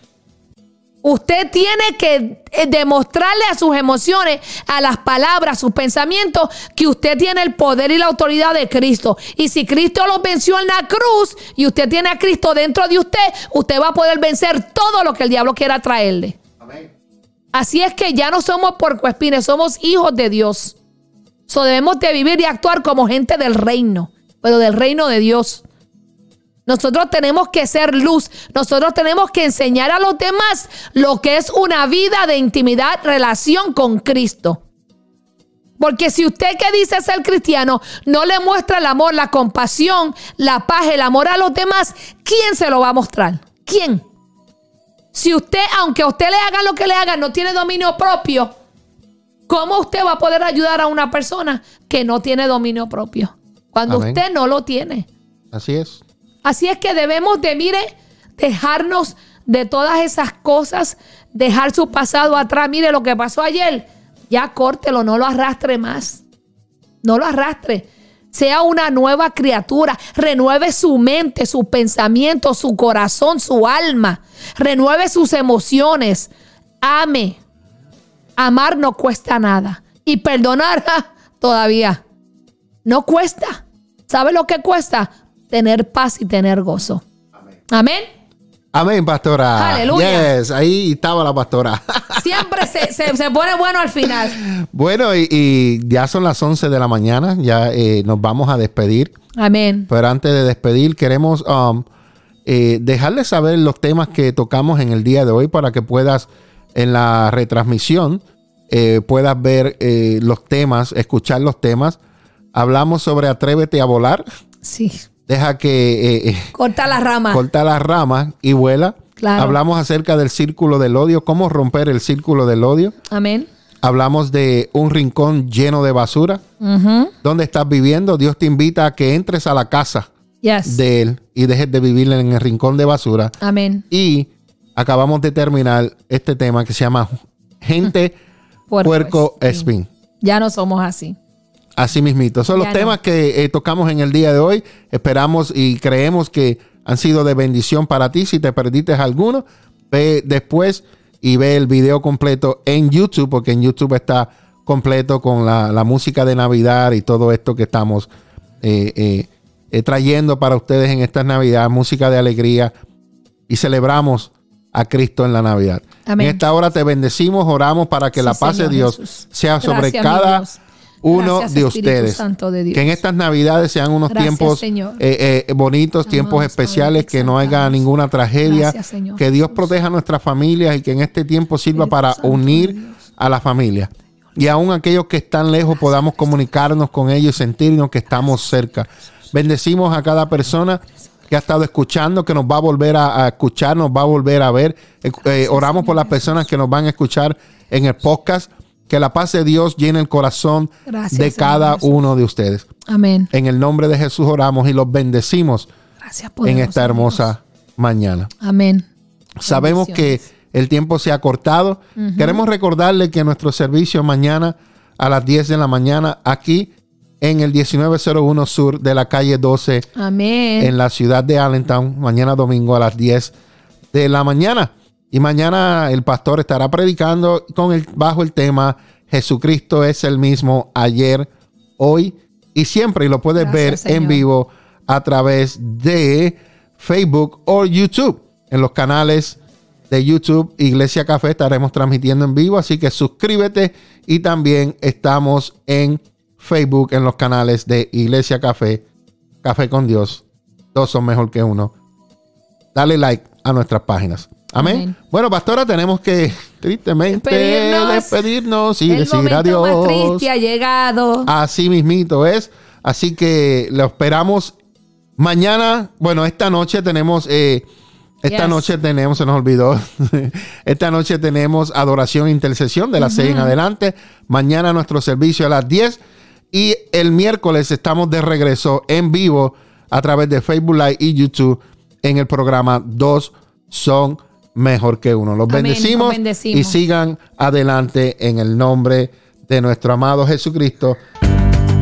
[SPEAKER 3] Usted tiene que eh, demostrarle a sus emociones, a las palabras, a sus pensamientos, que usted tiene el poder y la autoridad de Cristo. Y si Cristo lo venció en la cruz y usted tiene a Cristo dentro de usted, usted va a poder vencer todo lo que el diablo quiera traerle. Así es que ya no somos puercoespines, somos hijos de Dios. So debemos de vivir y actuar como gente del reino, pero del reino de Dios. Nosotros tenemos que ser luz. Nosotros tenemos que enseñar a los demás lo que es una vida de intimidad, relación con Cristo. Porque si usted que dice ser cristiano no le muestra el amor, la compasión, la paz, el amor a los demás, ¿quién se lo va a mostrar? ¿Quién? Si usted, aunque a usted le haga lo que le haga, no tiene dominio propio, ¿cómo usted va a poder ayudar a una persona que no tiene dominio propio? Cuando
[SPEAKER 2] Amén.
[SPEAKER 3] usted no lo tiene.
[SPEAKER 2] Así es.
[SPEAKER 3] Así es que debemos de, mire, dejarnos de todas esas cosas, dejar su pasado atrás. Mire lo que pasó ayer, ya córtelo, no lo arrastre más. No lo arrastre. Sea una nueva criatura. Renueve su mente, sus pensamientos, su corazón, su alma. Renueve sus emociones. Ame. Amar no cuesta nada. Y perdonar ja, todavía. No cuesta. ¿Sabe lo que cuesta? Tener paz y tener gozo. Amén.
[SPEAKER 2] Amén, pastora.
[SPEAKER 3] Aleluya.
[SPEAKER 2] Yes, ahí estaba la pastora.
[SPEAKER 3] siempre se, se- se pone bueno al final.
[SPEAKER 2] Bueno, y, y ya son las 11 de la mañana, ya eh, nos vamos a despedir.
[SPEAKER 3] Amén.
[SPEAKER 2] Pero antes de despedir, queremos um, eh, dejarles saber los temas que tocamos en el día de hoy para que puedas, en la retransmisión, eh, puedas ver eh, los temas, escuchar los temas. Hablamos sobre Atrévete a volar.
[SPEAKER 3] Sí.
[SPEAKER 2] Deja que eh, eh,
[SPEAKER 3] Corta la rama.
[SPEAKER 2] corta las ramas y vuela.
[SPEAKER 3] Claro.
[SPEAKER 2] Hablamos acerca del círculo del odio, cómo romper el círculo del odio.
[SPEAKER 3] Amén.
[SPEAKER 2] Hablamos de un rincón lleno de basura.
[SPEAKER 3] Ujú.
[SPEAKER 2] ¿Dónde estás viviendo? Dios te invita a que entres a la casa
[SPEAKER 3] Yes.
[SPEAKER 2] de Él y dejes de vivir en el rincón de basura.
[SPEAKER 3] Amén.
[SPEAKER 2] Y acabamos de terminar este tema que se llama Gente
[SPEAKER 3] Puerco. Espín. Ya no somos así.
[SPEAKER 2] Así mismito. Son
[SPEAKER 3] Ya
[SPEAKER 2] los
[SPEAKER 3] no.
[SPEAKER 2] temas que eh, tocamos en el día de hoy. Esperamos y creemos que han sido de bendición para ti. Si te perdiste alguno, ve después y ve el video completo en YouTube, porque en YouTube está completo con la, la música de Navidad y todo esto que estamos eh, eh, trayendo para ustedes en esta Navidad, música de alegría y celebramos a Cristo en la Navidad.
[SPEAKER 3] Amén.
[SPEAKER 2] En esta hora te bendecimos, oramos para que
[SPEAKER 3] Sí,
[SPEAKER 2] la paz de Dios
[SPEAKER 3] Jesús.
[SPEAKER 2] sea sobre
[SPEAKER 3] Gracias,
[SPEAKER 2] cada uno
[SPEAKER 3] Gracias,
[SPEAKER 2] de ustedes.
[SPEAKER 3] Santo de Dios.
[SPEAKER 2] Que en estas navidades sean unos
[SPEAKER 3] Gracias,
[SPEAKER 2] tiempos eh, eh, bonitos, tiempos especiales, que no haya ninguna tragedia.
[SPEAKER 3] Señor
[SPEAKER 2] que Dios
[SPEAKER 3] Jesús.
[SPEAKER 2] proteja a nuestras familias y que en este tiempo sirva
[SPEAKER 3] Espíritu
[SPEAKER 2] para
[SPEAKER 3] Santo
[SPEAKER 2] unir a la familia. Y aún aquellos que están lejos podamos comunicarnos con ellos y sentirnos que estamos cerca. Bendecimos a cada persona que ha estado escuchando, que nos va a volver a, a escuchar, nos va a volver a ver. Eh, eh, oramos por las personas que nos van a escuchar en el podcast. Que la paz de Dios llene el corazón
[SPEAKER 3] Gracias,
[SPEAKER 2] de cada
[SPEAKER 3] Jesús.
[SPEAKER 2] uno de ustedes.
[SPEAKER 3] Amén.
[SPEAKER 2] En el nombre de Jesús oramos y los bendecimos
[SPEAKER 3] Gracias
[SPEAKER 2] en esta hermosa mañana.
[SPEAKER 3] Amén.
[SPEAKER 2] Sabemos que el tiempo se ha cortado. Queremos recordarle que nuestro servicio mañana a las 10 de la mañana aquí en el 1901 sur de la calle 12
[SPEAKER 3] Amén.
[SPEAKER 2] en la ciudad de Allentown, mañana domingo a las 10 de la mañana. Y mañana el pastor estará predicando con el, bajo el tema Jesucristo es el mismo ayer, hoy y siempre. Y lo puedes
[SPEAKER 3] Gracias,
[SPEAKER 2] ver en vivo a través de Facebook o YouTube. En los canales de YouTube Iglesia Café estaremos transmitiendo en vivo. Así que suscríbete y también estamos en Facebook en los canales de Iglesia Café, Café con Dios. Dos son mejor que uno. Dale like a nuestras páginas. Amén.
[SPEAKER 3] Amén.
[SPEAKER 2] Bueno, pastora, tenemos que tristemente
[SPEAKER 3] Despedirnos.
[SPEAKER 2] despedirnos y
[SPEAKER 3] el
[SPEAKER 2] decir
[SPEAKER 3] momento
[SPEAKER 2] adiós.
[SPEAKER 3] más triste ha llegado.
[SPEAKER 2] Así mismito es. Así que lo esperamos mañana. Bueno, esta noche tenemos. eh, esta
[SPEAKER 3] Yes.
[SPEAKER 2] noche tenemos, se nos olvidó. esta noche tenemos adoración e intercesión de las 6 en adelante. Mañana nuestro servicio a las 10. Y el miércoles estamos de regreso en vivo a través de Facebook Live y YouTube en el programa Dos son mejor que uno. Los
[SPEAKER 3] Amén,
[SPEAKER 2] bendecimos,
[SPEAKER 3] los bendecimos.
[SPEAKER 2] y sigan adelante en el nombre de nuestro amado Jesucristo.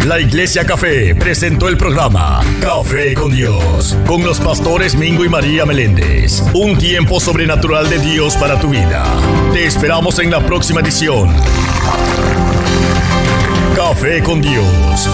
[SPEAKER 1] La Iglesia Café presentó el programa Café con Dios, con los pastores Mingo y María Meléndez. Un tiempo sobrenatural de Dios para tu vida. Te esperamos en la próxima edición. Café con Dios